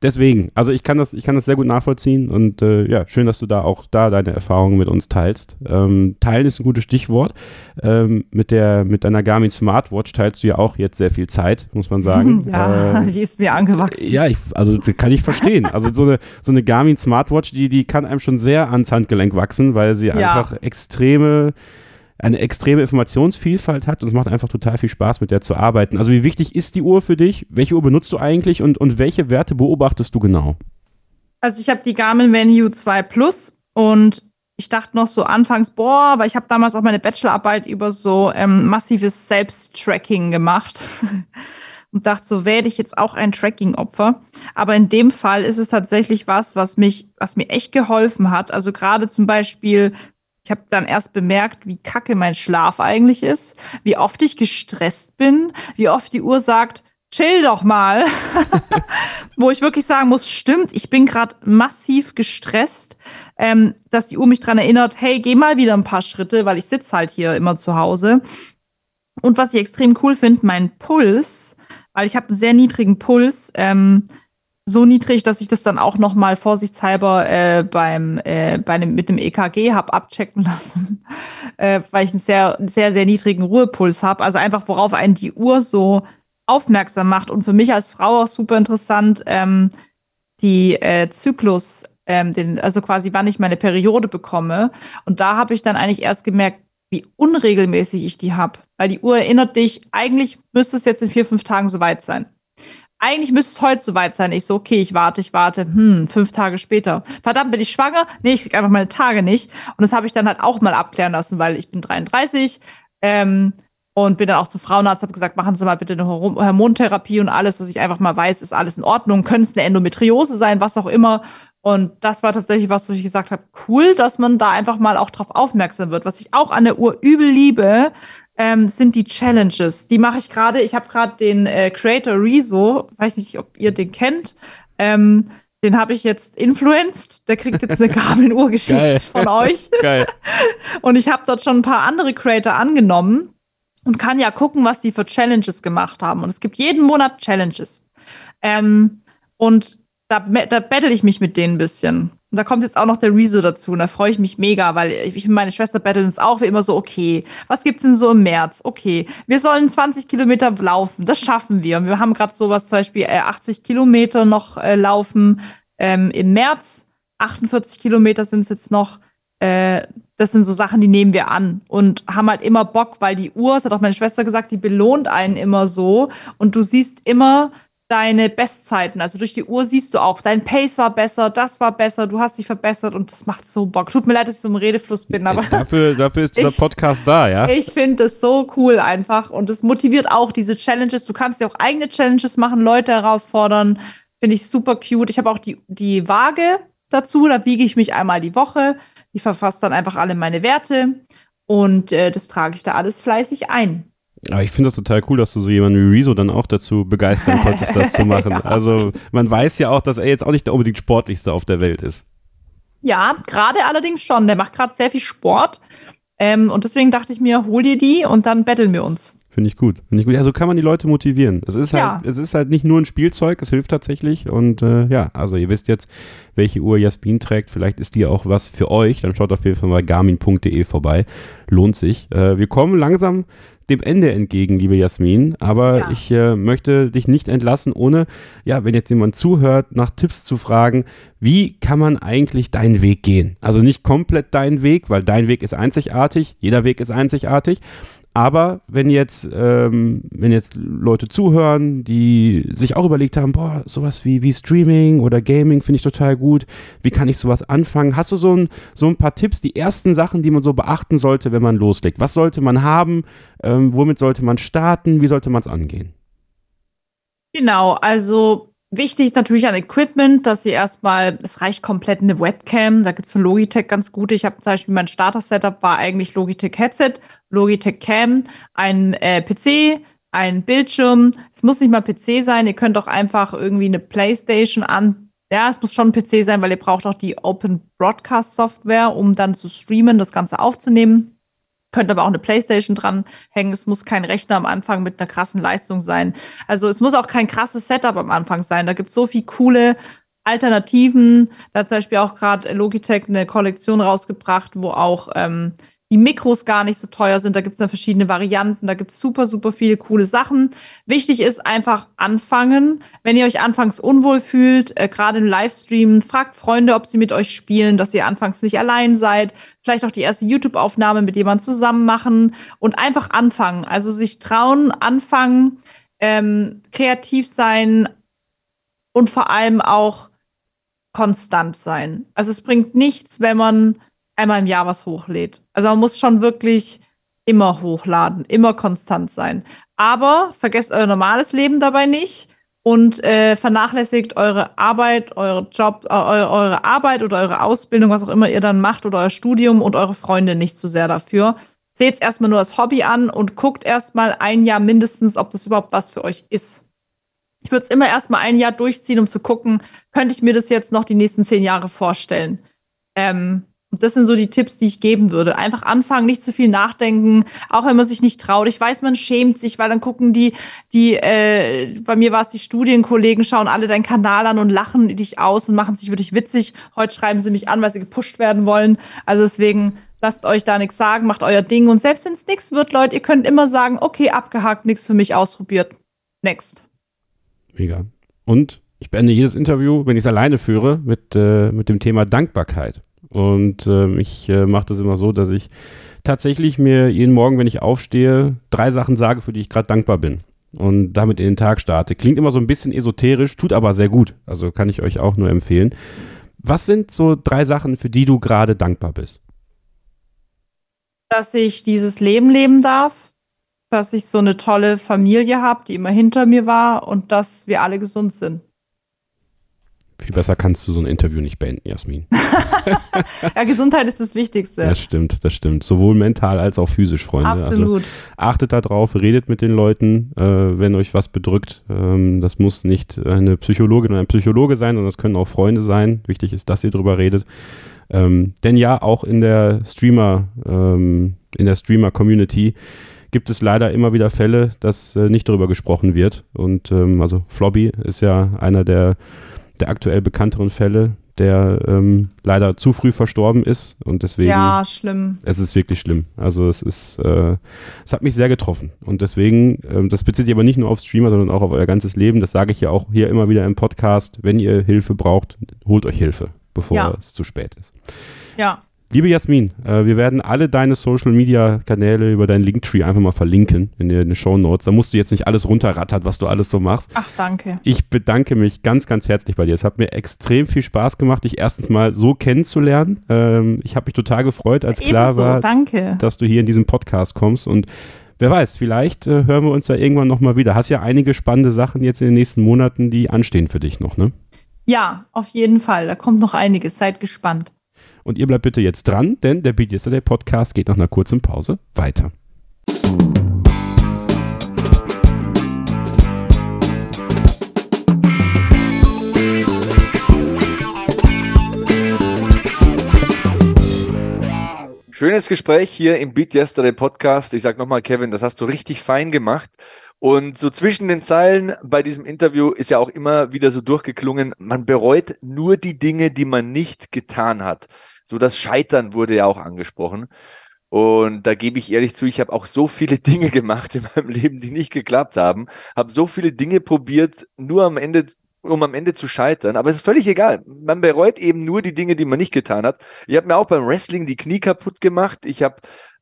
deswegen, also ich kann das, ich kann das sehr gut nachvollziehen und äh, ja, schön, dass du da auch da deine Erfahrungen mit uns teilst. Ähm, teilen ist ein gutes Stichwort. Ähm, mit der, mit deiner Garmin Smartwatch teilst du ja auch jetzt sehr viel Zeit, muss man sagen.
Ja, äh, die ist mir angewachsen.
Ja, ich, also kann ich verstehen. Also so eine, so eine Garmin Smartwatch, die, die kann einem schon sehr ans Handgelenk wachsen, weil sie ja. einfach extreme eine extreme Informationsvielfalt hat und es macht einfach total viel Spaß, mit der zu arbeiten. Also wie wichtig ist die Uhr für dich? Welche Uhr benutzt du eigentlich und, und welche Werte beobachtest du genau?
Also ich habe die Garmin Venue 2 Plus und ich dachte noch so anfangs, boah, weil ich habe damals auch meine Bachelorarbeit über so ähm, massives Selbsttracking gemacht und dachte so, werde ich jetzt auch ein Tracking-Opfer. Aber in dem Fall ist es tatsächlich was, was mich, was mir echt geholfen hat. Also gerade zum Beispiel ich habe dann erst bemerkt, wie kacke mein Schlaf eigentlich ist, wie oft ich gestresst bin, wie oft die Uhr sagt, chill doch mal. Wo ich wirklich sagen muss, stimmt, ich bin gerade massiv gestresst, ähm, dass die Uhr mich dran erinnert, hey, geh mal wieder ein paar Schritte, weil ich sitze halt hier immer zu Hause. Und was ich extrem cool finde, mein Puls, weil ich habe einen sehr niedrigen Puls, ähm, so niedrig, dass ich das dann auch noch mal vorsichtshalber äh, beim äh, bei dem, mit dem EKG habe abchecken lassen, äh, weil ich einen sehr sehr sehr niedrigen Ruhepuls habe. Also einfach worauf einen die Uhr so aufmerksam macht und für mich als Frau auch super interessant ähm, die äh, Zyklus, ähm, den, also quasi wann ich meine Periode bekomme. Und da habe ich dann eigentlich erst gemerkt, wie unregelmäßig ich die habe, weil die Uhr erinnert dich. Eigentlich müsste es jetzt in vier fünf Tagen soweit sein eigentlich müsste es heute soweit sein. Ich so, okay, ich warte, ich warte. Hm, fünf Tage später. Verdammt, bin ich schwanger? Nee, ich krieg einfach meine Tage nicht. Und das habe ich dann halt auch mal abklären lassen, weil ich bin 33 ähm, und bin dann auch zum Frauenarzt, habe gesagt, machen Sie mal bitte eine Hormontherapie und alles, dass ich einfach mal weiß, ist alles in Ordnung. Könnte es eine Endometriose sein, was auch immer. Und das war tatsächlich was, wo ich gesagt habe, cool, dass man da einfach mal auch drauf aufmerksam wird. Was ich auch an der Uhr übel liebe, ähm, sind die Challenges. Die mache ich gerade. Ich habe gerade den äh, Creator Rezo, weiß nicht, ob ihr den kennt. Ähm, den habe ich jetzt influenced. Der kriegt jetzt eine Garmin-Uhr geschickt von euch. Geil. Und ich habe dort schon ein paar andere Creator angenommen und kann ja gucken, was die für Challenges gemacht haben. Und es gibt jeden Monat Challenges. Ähm, und da, da battle ich mich mit denen ein bisschen. Und da kommt jetzt auch noch der Rezo dazu. Und da freue ich mich mega, weil ich, meine Schwester battelt uns auch wie immer so, okay, was gibt's denn so im März? Okay, wir sollen 20 Kilometer laufen. Das schaffen wir. Und wir haben gerade sowas, zum Beispiel äh, 80 Kilometer noch äh, laufen ähm, im März. 48 Kilometer sind es jetzt noch. Äh, das sind so Sachen, die nehmen wir an und haben halt immer Bock, weil die Uhr, das hat auch meine Schwester gesagt, die belohnt einen immer so. Und du siehst immer, deine Bestzeiten. Also durch die Uhr siehst du auch, dein Pace war besser, das war besser, du hast dich verbessert und das macht so Bock. Tut mir leid, dass ich so im Redefluss bin, aber.
Dafür, dafür ist dieser ich, Podcast da, ja?
Ich finde es so cool einfach und es motiviert auch diese Challenges. Du kannst ja auch eigene Challenges machen, Leute herausfordern. Finde ich super cute. Ich habe auch die, die Waage dazu, da wiege ich mich einmal die Woche. Die verfasst dann einfach alle meine Werte und äh, das trage ich da alles fleißig ein.
Aber ich finde das total cool, dass du so jemanden wie Rezo dann auch dazu begeistern konntest, das zu machen. ja. Also man weiß ja auch, dass er jetzt auch nicht der unbedingt sportlichste auf der Welt ist.
Ja, gerade allerdings schon. Der macht gerade sehr viel Sport. Ähm, und deswegen dachte ich mir, hol dir die und dann betteln wir uns.
Finde ich gut. Finde ich gut. Ja, so kann man die Leute motivieren. Es ist ja. halt, es ist halt nicht nur ein Spielzeug, es hilft tatsächlich. Und äh, ja, also ihr wisst jetzt, welche Uhr Jasmin trägt. Vielleicht ist die auch was für euch. Dann schaut auf jeden Fall mal garmin.de vorbei. Lohnt sich. Äh, wir kommen langsam dem Ende entgegen, liebe Jasmin. Aber ja. ich äh, möchte dich nicht entlassen, ohne, ja, wenn jetzt jemand zuhört, nach Tipps zu fragen, wie kann man eigentlich deinen Weg gehen? Also nicht komplett deinen Weg, weil dein Weg ist einzigartig, jeder Weg ist einzigartig. Aber wenn jetzt, ähm, wenn jetzt Leute zuhören, die sich auch überlegt haben, boah, sowas wie, wie Streaming oder Gaming finde ich total gut, wie kann ich sowas anfangen? Hast du so ein, so ein paar Tipps, die ersten Sachen, die man so beachten sollte, wenn man loslegt? Was sollte man haben? Ähm, womit sollte man starten? Wie sollte man es angehen?
Genau, also Wichtig ist natürlich an Equipment, dass ihr erstmal, es reicht komplett eine Webcam. Da gibt es von Logitech ganz gute. Ich habe zum Beispiel mein Starter-Setup war eigentlich Logitech Headset, Logitech Cam, ein äh, PC, ein Bildschirm. Es muss nicht mal PC sein. Ihr könnt auch einfach irgendwie eine Playstation an, Ja, es muss schon ein PC sein, weil ihr braucht auch die Open Broadcast Software, um dann zu streamen, das Ganze aufzunehmen. Könnt aber auch eine Playstation dranhängen. Es muss kein Rechner am Anfang mit einer krassen Leistung sein. Also es muss auch kein krasses Setup am Anfang sein. Da gibt es so viel coole Alternativen. Da hat zum Beispiel auch gerade Logitech eine Kollektion rausgebracht, wo auch ähm, die Mikros gar nicht so teuer sind. Da gibt es dann verschiedene Varianten. Da gibt es super, super viele coole Sachen. Wichtig ist einfach anfangen. Wenn ihr euch anfangs unwohl fühlt, äh, gerade im Livestream, fragt Freunde, ob sie mit euch spielen, dass ihr anfangs nicht allein seid. Vielleicht auch die erste YouTube-Aufnahme mit jemandem zusammen machen und einfach anfangen. Also sich trauen, anfangen, ähm, kreativ sein und vor allem auch konstant sein. Also es bringt nichts, wenn man einmal im Jahr was hochlädt. Also man muss schon wirklich immer hochladen, immer konstant sein. Aber vergesst euer normales Leben dabei nicht und äh, vernachlässigt eure Arbeit, eure Job, äh, eure Arbeit oder eure Ausbildung, was auch immer ihr dann macht oder euer Studium und eure Freunde nicht zu sehr dafür. Seht es erstmal nur als Hobby an und guckt erstmal ein Jahr mindestens, ob das überhaupt was für euch ist. Ich würde es immer erstmal ein Jahr durchziehen, um zu gucken, könnte ich mir das jetzt noch die nächsten zehn Jahre vorstellen. Ähm, das sind so die Tipps, die ich geben würde. Einfach anfangen, nicht zu viel nachdenken, auch wenn man sich nicht traut. Ich weiß, man schämt sich, weil dann gucken die, die, äh, bei mir war es die Studienkollegen, schauen alle deinen Kanal an und lachen dich aus und machen sich wirklich witzig. Heute schreiben sie mich an, weil sie gepusht werden wollen. Also deswegen lasst euch da nichts sagen, macht euer Ding. Und selbst wenn es nichts wird, Leute, ihr könnt immer sagen, okay, abgehakt, nichts für mich ausprobiert. Next.
Mega. Und ich beende jedes Interview, wenn ich es alleine führe, mit, äh, mit dem Thema Dankbarkeit. Und äh, ich äh, mache das immer so, dass ich tatsächlich mir jeden Morgen, wenn ich aufstehe, drei Sachen sage, für die ich gerade dankbar bin. Und damit in den Tag starte. Klingt immer so ein bisschen esoterisch, tut aber sehr gut. Also kann ich euch auch nur empfehlen. Was sind so drei Sachen, für die du gerade dankbar bist?
Dass ich dieses Leben leben darf, dass ich so eine tolle Familie habe, die immer hinter mir war und dass wir alle gesund sind.
Viel besser kannst du so ein Interview nicht beenden, Jasmin.
ja, Gesundheit ist das Wichtigste.
Das stimmt, das stimmt. Sowohl mental als auch physisch, Freunde. Also
Absolut.
Also achtet da drauf, redet mit den Leuten, äh, wenn euch was bedrückt. Ähm, das muss nicht eine Psychologin oder ein Psychologe sein, sondern das können auch Freunde sein. Wichtig ist, dass ihr drüber redet. Ähm, denn ja, auch in der Streamer, ähm, in der Streamer-Community gibt es leider immer wieder Fälle, dass äh, nicht darüber gesprochen wird. Und ähm, also Flobby ist ja einer der der aktuell bekannteren Fälle, der ähm, leider zu früh verstorben ist und deswegen.
Ja, schlimm.
Es ist wirklich schlimm. Also es ist, äh, es hat mich sehr getroffen und deswegen, äh, das bezieht sich aber nicht nur auf Streamer, sondern auch auf euer ganzes Leben. Das sage ich ja auch hier immer wieder im Podcast. Wenn ihr Hilfe braucht, holt euch Hilfe, bevor ja. es zu spät ist.
Ja.
Liebe Jasmin, äh, wir werden alle deine Social Media Kanäle über deinen Linktree einfach mal verlinken in den Show Notes. Da musst du jetzt nicht alles runterrattern, was du alles so machst.
Ach, danke.
Ich bedanke mich ganz, ganz herzlich bei dir. Es hat mir extrem viel Spaß gemacht, dich erstens mal so kennenzulernen. Ähm, ich habe mich total gefreut, als klar Ebenso, war,
danke.
dass du hier in diesem Podcast kommst und Wer weiß, vielleicht äh, hören wir uns ja irgendwann nochmal wieder. Hast ja einige spannende Sachen jetzt in den nächsten Monaten, die anstehen für dich noch, ne?
Ja, auf jeden Fall. Da kommt noch einiges. Seid gespannt.
Und ihr bleibt bitte jetzt dran, denn der Beat Yesterday Podcast geht nach einer kurzen Pause weiter.
Schönes Gespräch hier im Beat Yesterday Podcast. Ich sag nochmal, Kevin, das hast du richtig fein gemacht. Und so zwischen den Zeilen bei diesem Interview ist ja auch immer wieder so durchgeklungen, man bereut nur die Dinge, die man nicht getan hat. So das Scheitern wurde ja auch angesprochen. Und da gebe ich ehrlich zu, ich habe auch so viele Dinge gemacht in meinem Leben, die nicht geklappt haben. Habe so viele Dinge probiert, nur am Ende, um am Ende zu scheitern. Aber es ist völlig egal. Man bereut eben nur die Dinge, die man nicht getan hat. Ich habe mir auch beim Wrestling die Knie kaputt gemacht. Ich habe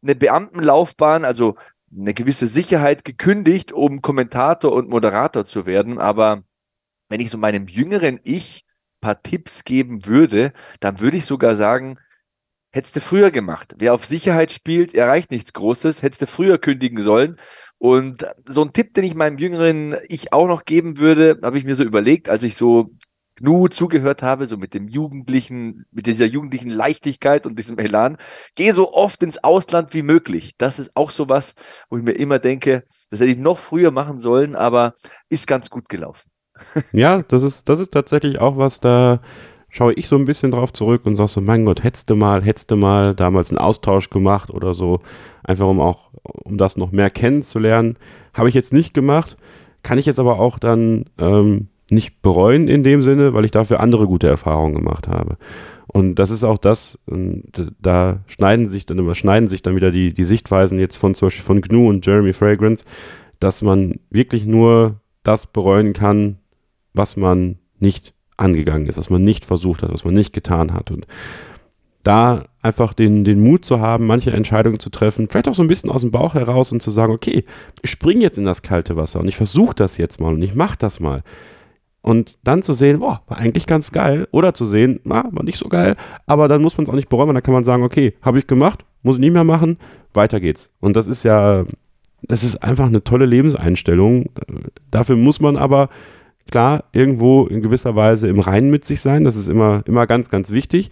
eine Beamtenlaufbahn, also eine gewisse Sicherheit gekündigt, um Kommentator und Moderator zu werden. Aber wenn ich so meinem jüngeren Ich paar Tipps geben würde, dann würde ich sogar sagen, hättest du früher gemacht. Wer auf Sicherheit spielt, erreicht nichts Großes, hättest du früher kündigen sollen. Und so ein Tipp, den ich meinem jüngeren Ich auch noch geben würde, habe ich mir so überlegt, als ich so GNU zugehört habe, so mit dem jugendlichen, mit dieser jugendlichen Leichtigkeit und diesem Elan, geh so oft ins Ausland wie möglich. Das ist auch so was, wo ich mir immer denke, das hätte ich noch früher machen sollen, aber ist ganz gut gelaufen.
Ja, das ist, das ist tatsächlich auch was, da schaue ich so ein bisschen drauf zurück und sage so, mein Gott, hättest du mal, hättest du mal damals einen Austausch gemacht oder so, einfach um auch, um das noch mehr kennenzulernen. Habe ich jetzt nicht gemacht, kann ich jetzt aber auch dann ähm, nicht bereuen in dem Sinne, weil ich dafür andere gute Erfahrungen gemacht habe. Und das ist auch das, da schneiden sich dann überschneiden sich dann wieder die, die Sichtweisen jetzt von zum Beispiel von GNU und Jeremy Fragrance, dass man wirklich nur das bereuen kann, was man nicht angegangen ist, was man nicht versucht hat, was man nicht getan hat. Und da einfach den, den Mut zu haben, manche Entscheidungen zu treffen, vielleicht auch so ein bisschen aus dem Bauch heraus und zu sagen, okay, ich springe jetzt in das kalte Wasser und ich versuche das jetzt mal und ich mache das mal. Und dann zu sehen, boah, war eigentlich ganz geil. Oder zu sehen, na, war nicht so geil, aber dann muss man es auch nicht bereuen, dann kann man sagen, okay, habe ich gemacht, muss ich nicht mehr machen, weiter geht's. Und das ist ja, das ist einfach eine tolle Lebenseinstellung. Dafür muss man aber klar irgendwo in gewisser Weise im Reinen mit sich sein. Das ist immer, immer ganz, ganz wichtig.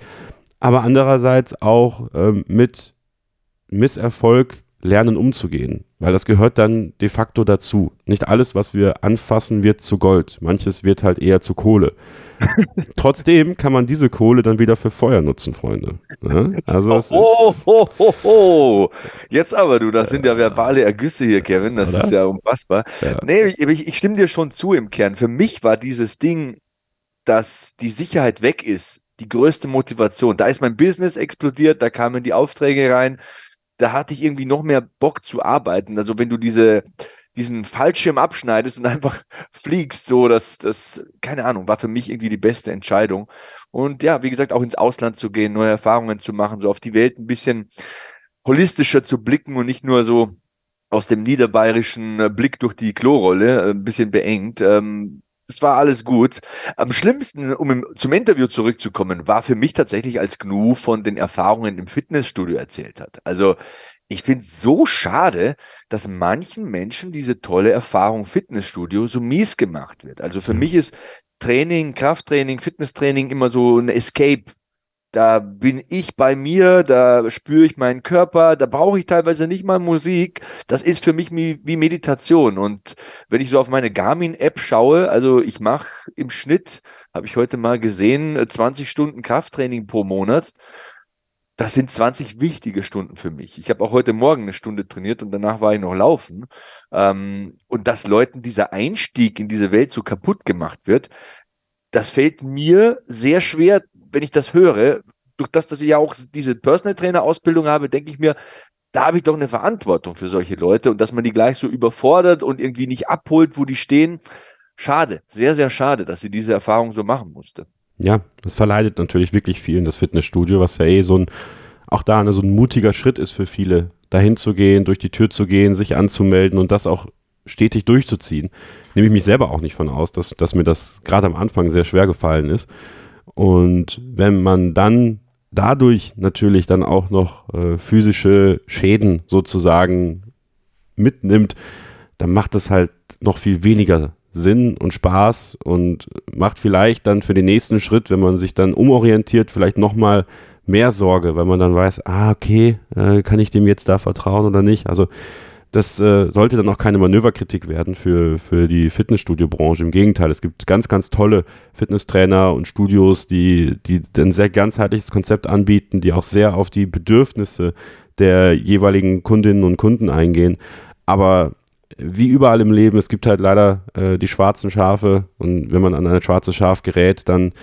Aber andererseits auch ähm, mit Misserfolg lernen umzugehen, weil das gehört dann de facto dazu. Nicht alles, was wir anfassen, wird zu Gold. Manches wird halt eher zu Kohle. Trotzdem kann man diese Kohle dann wieder für Feuer nutzen, Freunde. Ja? Also es
oh, oh, oh, oh, Jetzt aber du, das sind ja verbale Ergüsse hier, Kevin. Das Oder? ist ja unfassbar. Ja. Nee, ich, ich stimme dir schon zu im Kern. Für mich war dieses Ding, dass die Sicherheit weg ist, die größte Motivation. Da ist mein Business explodiert, da kamen die Aufträge rein. Da hatte ich irgendwie noch mehr Bock zu arbeiten. Also wenn du diese diesen Fallschirm abschneidest und einfach fliegst, so, das, das, keine Ahnung, war für mich irgendwie die beste Entscheidung. Und ja, wie gesagt, auch ins Ausland zu gehen, neue Erfahrungen zu machen, so auf die Welt ein bisschen holistischer zu blicken und nicht nur so aus dem niederbayerischen Blick durch die Klorolle, äh, ein bisschen beengt. Ähm, das war alles gut. Am schlimmsten, um im, zum Interview zurückzukommen, war für mich tatsächlich, als Gnu von den Erfahrungen im Fitnessstudio erzählt hat. Also ich finde so schade, dass manchen Menschen diese tolle Erfahrung Fitnessstudio so mies gemacht wird. Also für mhm. mich ist Training, Krafttraining, Fitnesstraining immer so ein Escape. Da bin ich bei mir, da spüre ich meinen Körper, da brauche ich teilweise nicht mal Musik. Das ist für mich wie, Meditation. Und wenn ich so auf meine Garmin-App schaue, also ich mache im Schnitt, habe ich heute mal gesehen, 20 Stunden Krafttraining pro Monat das sind 20 wichtige Stunden für mich. Ich habe auch heute Morgen eine Stunde trainiert und danach war ich noch laufen. Ähm, und dass Leuten dieser Einstieg in diese Welt so kaputt gemacht wird, das fällt mir sehr schwer, wenn ich das höre. Durch das, dass ich ja auch diese Personal Trainer Ausbildung habe, denke ich mir, da habe ich doch eine Verantwortung für solche Leute und dass man die gleich so überfordert und irgendwie nicht abholt, wo die stehen. Schade, sehr, sehr schade, dass sie diese Erfahrung so machen musste
ja, es verleidet natürlich wirklich vielen das Fitnessstudio, was ja eh so ein, auch da eine, so ein mutiger Schritt ist für viele, dahin zu gehen, durch die Tür zu gehen, sich anzumelden und das auch stetig durchzuziehen. Nehme ich mich selber auch nicht von aus, dass, dass mir das gerade am Anfang sehr schwer gefallen ist. Und wenn man dann dadurch natürlich dann auch noch äh, physische Schäden sozusagen mitnimmt, dann macht es halt noch viel weniger Sinn und Spaß und macht vielleicht dann für den nächsten Schritt, wenn man sich dann umorientiert, vielleicht nochmal mehr Sorge, weil man dann weiß, ah, okay, äh, kann ich dem jetzt da vertrauen oder nicht? Also das äh, sollte dann auch keine Manöverkritik werden für, für die Fitnessstudio-Branche. Im Gegenteil, es gibt ganz, ganz tolle Fitnesstrainer und Studios, die, die ein sehr ganzheitliches Konzept anbieten, die auch sehr auf die Bedürfnisse der jeweiligen Kundinnen und Kunden eingehen. Aber wie überall im Leben, es gibt halt leider äh, die schwarzen Schafe und wenn man an ein schwarzes Schaf gerät, dann,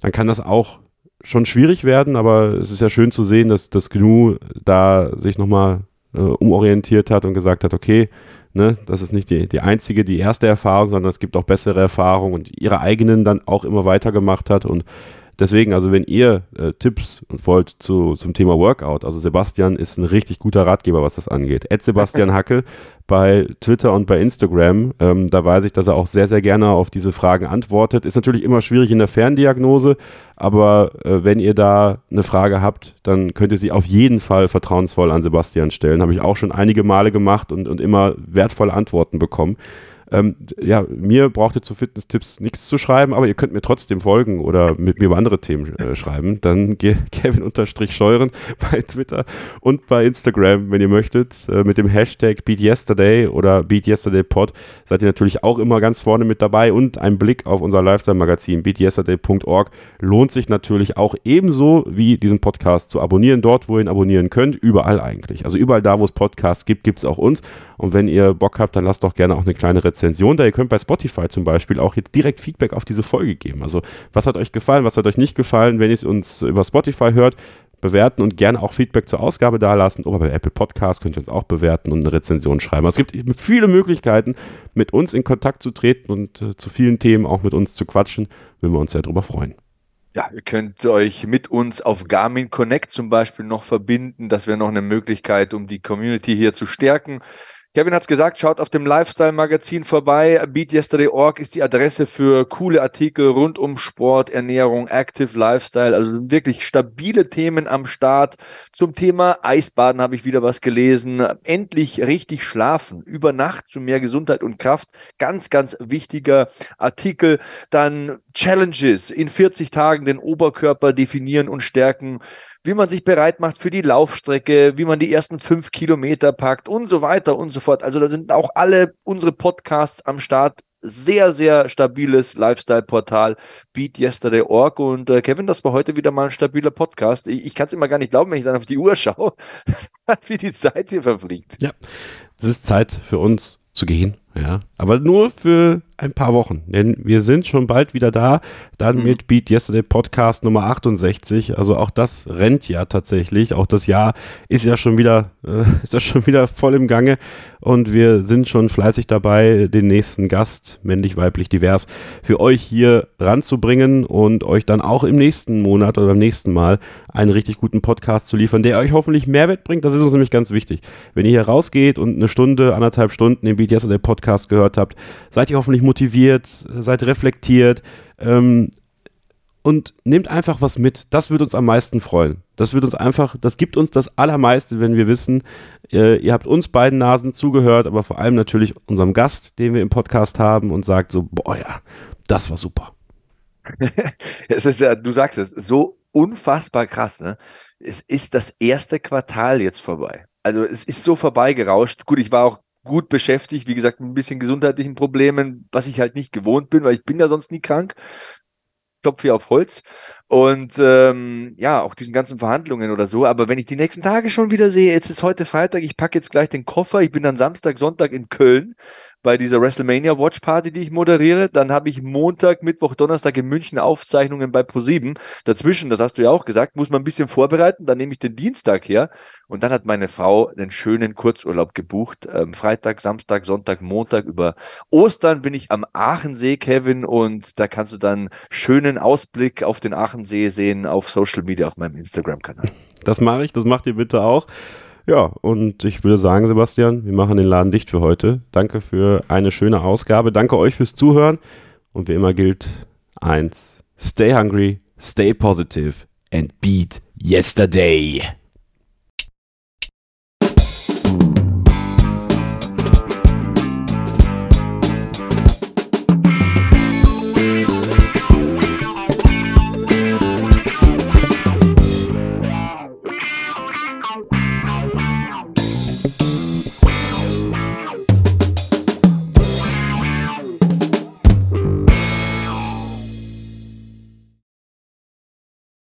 dann kann das auch schon schwierig werden, aber es ist ja schön zu sehen, dass das GNU da sich nochmal äh, umorientiert hat und gesagt hat, okay, ne, das ist nicht die, die einzige, die erste Erfahrung, sondern es gibt auch bessere Erfahrungen und ihre eigenen dann auch immer weitergemacht hat und Deswegen, also wenn ihr äh, Tipps wollt zu, zum Thema Workout, also Sebastian ist ein richtig guter Ratgeber, was das angeht. Ed Sebastian Hackel bei Twitter und bei Instagram. Ähm, da weiß ich, dass er auch sehr, sehr gerne auf diese Fragen antwortet. Ist natürlich immer schwierig in der Ferndiagnose, aber äh, wenn ihr da eine Frage habt, dann könnt ihr sie auf jeden Fall vertrauensvoll an Sebastian stellen. Habe ich auch schon einige Male gemacht und, und immer wertvolle Antworten bekommen. Ähm, ja, mir braucht ihr zu Fitness-Tipps nichts zu schreiben, aber ihr könnt mir trotzdem folgen oder mit mir über andere Themen äh, schreiben. Dann Kevin-Scheuren bei Twitter und bei Instagram, wenn ihr möchtet, äh, mit dem Hashtag BeatYesterday oder BeatYesterdayPod seid ihr natürlich auch immer ganz vorne mit dabei und ein Blick auf unser Lifestyle-Magazin beatyesterday.org lohnt sich natürlich auch ebenso wie diesen Podcast zu abonnieren, dort, wo ihr ihn abonnieren könnt, überall eigentlich. Also überall da, wo es Podcasts gibt, gibt es auch uns. Und wenn ihr Bock habt, dann lasst doch gerne auch eine kleine Rezension da. Ihr könnt bei Spotify zum Beispiel auch jetzt direkt Feedback auf diese Folge geben. Also was hat euch gefallen, was hat euch nicht gefallen, wenn ihr uns über Spotify hört, bewerten und gerne auch Feedback zur Ausgabe dalassen. Oder bei Apple Podcast könnt ihr uns auch bewerten und eine Rezension schreiben. Also es gibt viele Möglichkeiten, mit uns in Kontakt zu treten und äh, zu vielen Themen auch mit uns zu quatschen. Würden wir uns sehr darüber freuen.
Ja, ihr könnt euch mit uns auf Garmin Connect zum Beispiel noch verbinden. Das wäre noch eine Möglichkeit, um die Community hier zu stärken. Kevin hat es gesagt, schaut auf dem Lifestyle-Magazin vorbei. BeatYesterday.org ist die Adresse für coole Artikel rund um Sport, Ernährung, Active Lifestyle. Also wirklich stabile Themen am Start. Zum Thema Eisbaden habe ich wieder was gelesen. Endlich richtig schlafen. Über Nacht zu mehr Gesundheit und Kraft. Ganz, ganz wichtiger Artikel. Dann Challenges. In 40 Tagen den Oberkörper definieren und stärken wie man sich bereit macht für die Laufstrecke, wie man die ersten fünf Kilometer packt und so weiter und so fort. Also da sind auch alle unsere Podcasts am Start. Sehr, sehr stabiles Lifestyle-Portal BeatYesterday.org und äh, Kevin, das war heute wieder mal ein stabiler Podcast. Ich, ich kann es immer gar nicht glauben, wenn ich dann auf die Uhr schaue, wie die Zeit hier verfliegt.
Ja, es ist Zeit für uns zu gehen, ja, aber nur für ein paar Wochen, denn wir sind schon bald wieder da, dann mhm. mit Beat Yesterday Podcast Nummer 68. Also auch das rennt ja tatsächlich. Auch das Jahr ist ja schon wieder, äh, ist ja schon wieder voll im Gange und wir sind schon fleißig dabei, den nächsten Gast, männlich, weiblich, divers, für euch hier ranzubringen und euch dann auch im nächsten Monat oder beim nächsten Mal einen richtig guten Podcast zu liefern, der euch hoffentlich Mehrwert bringt. Das ist uns nämlich ganz wichtig. Wenn ihr hier rausgeht und eine Stunde, anderthalb Stunden den Beat Yesterday Podcast gehört habt, seid ihr hoffentlich motiviert, seid reflektiert ähm, und nehmt einfach was mit. Das würde uns am meisten freuen. Das wird uns einfach, das gibt uns das Allermeiste, wenn wir wissen, äh, ihr habt uns beiden Nasen zugehört, aber vor allem natürlich unserem Gast, den wir im Podcast haben und sagt so, boah ja, das war super.
es ist ja, du sagst es, so unfassbar krass, ne? Es ist das erste Quartal jetzt vorbei. Also es ist so vorbeigerauscht. Gut, ich war auch gut beschäftigt, wie gesagt, mit ein bisschen gesundheitlichen Problemen, was ich halt nicht gewohnt bin, weil ich bin ja sonst nie krank. Klopf hier auf Holz. Und ähm, ja, auch diesen ganzen Verhandlungen oder so. Aber wenn ich die nächsten Tage schon wieder sehe, jetzt ist heute Freitag, ich packe jetzt gleich den Koffer, ich bin dann Samstag, Sonntag in Köln bei dieser WrestleMania Watch Party, die ich moderiere. Dann habe ich Montag, Mittwoch, Donnerstag in München Aufzeichnungen bei Pro7. Dazwischen, das hast du ja auch gesagt, muss man ein bisschen vorbereiten. Dann nehme ich den Dienstag her. Und dann hat meine Frau einen schönen Kurzurlaub gebucht. Ähm, Freitag, Samstag, Sonntag, Montag. Über Ostern bin ich am Aachensee, Kevin. Und da kannst du dann schönen Ausblick auf den Aachensee sehen auf Social Media, auf meinem Instagram-Kanal.
Das mache ich, das macht ihr bitte auch. Ja, und ich würde sagen, Sebastian, wir machen den Laden dicht für heute. Danke für eine schöne Ausgabe. Danke euch fürs Zuhören. Und wie immer gilt eins: Stay hungry, stay positive and beat yesterday.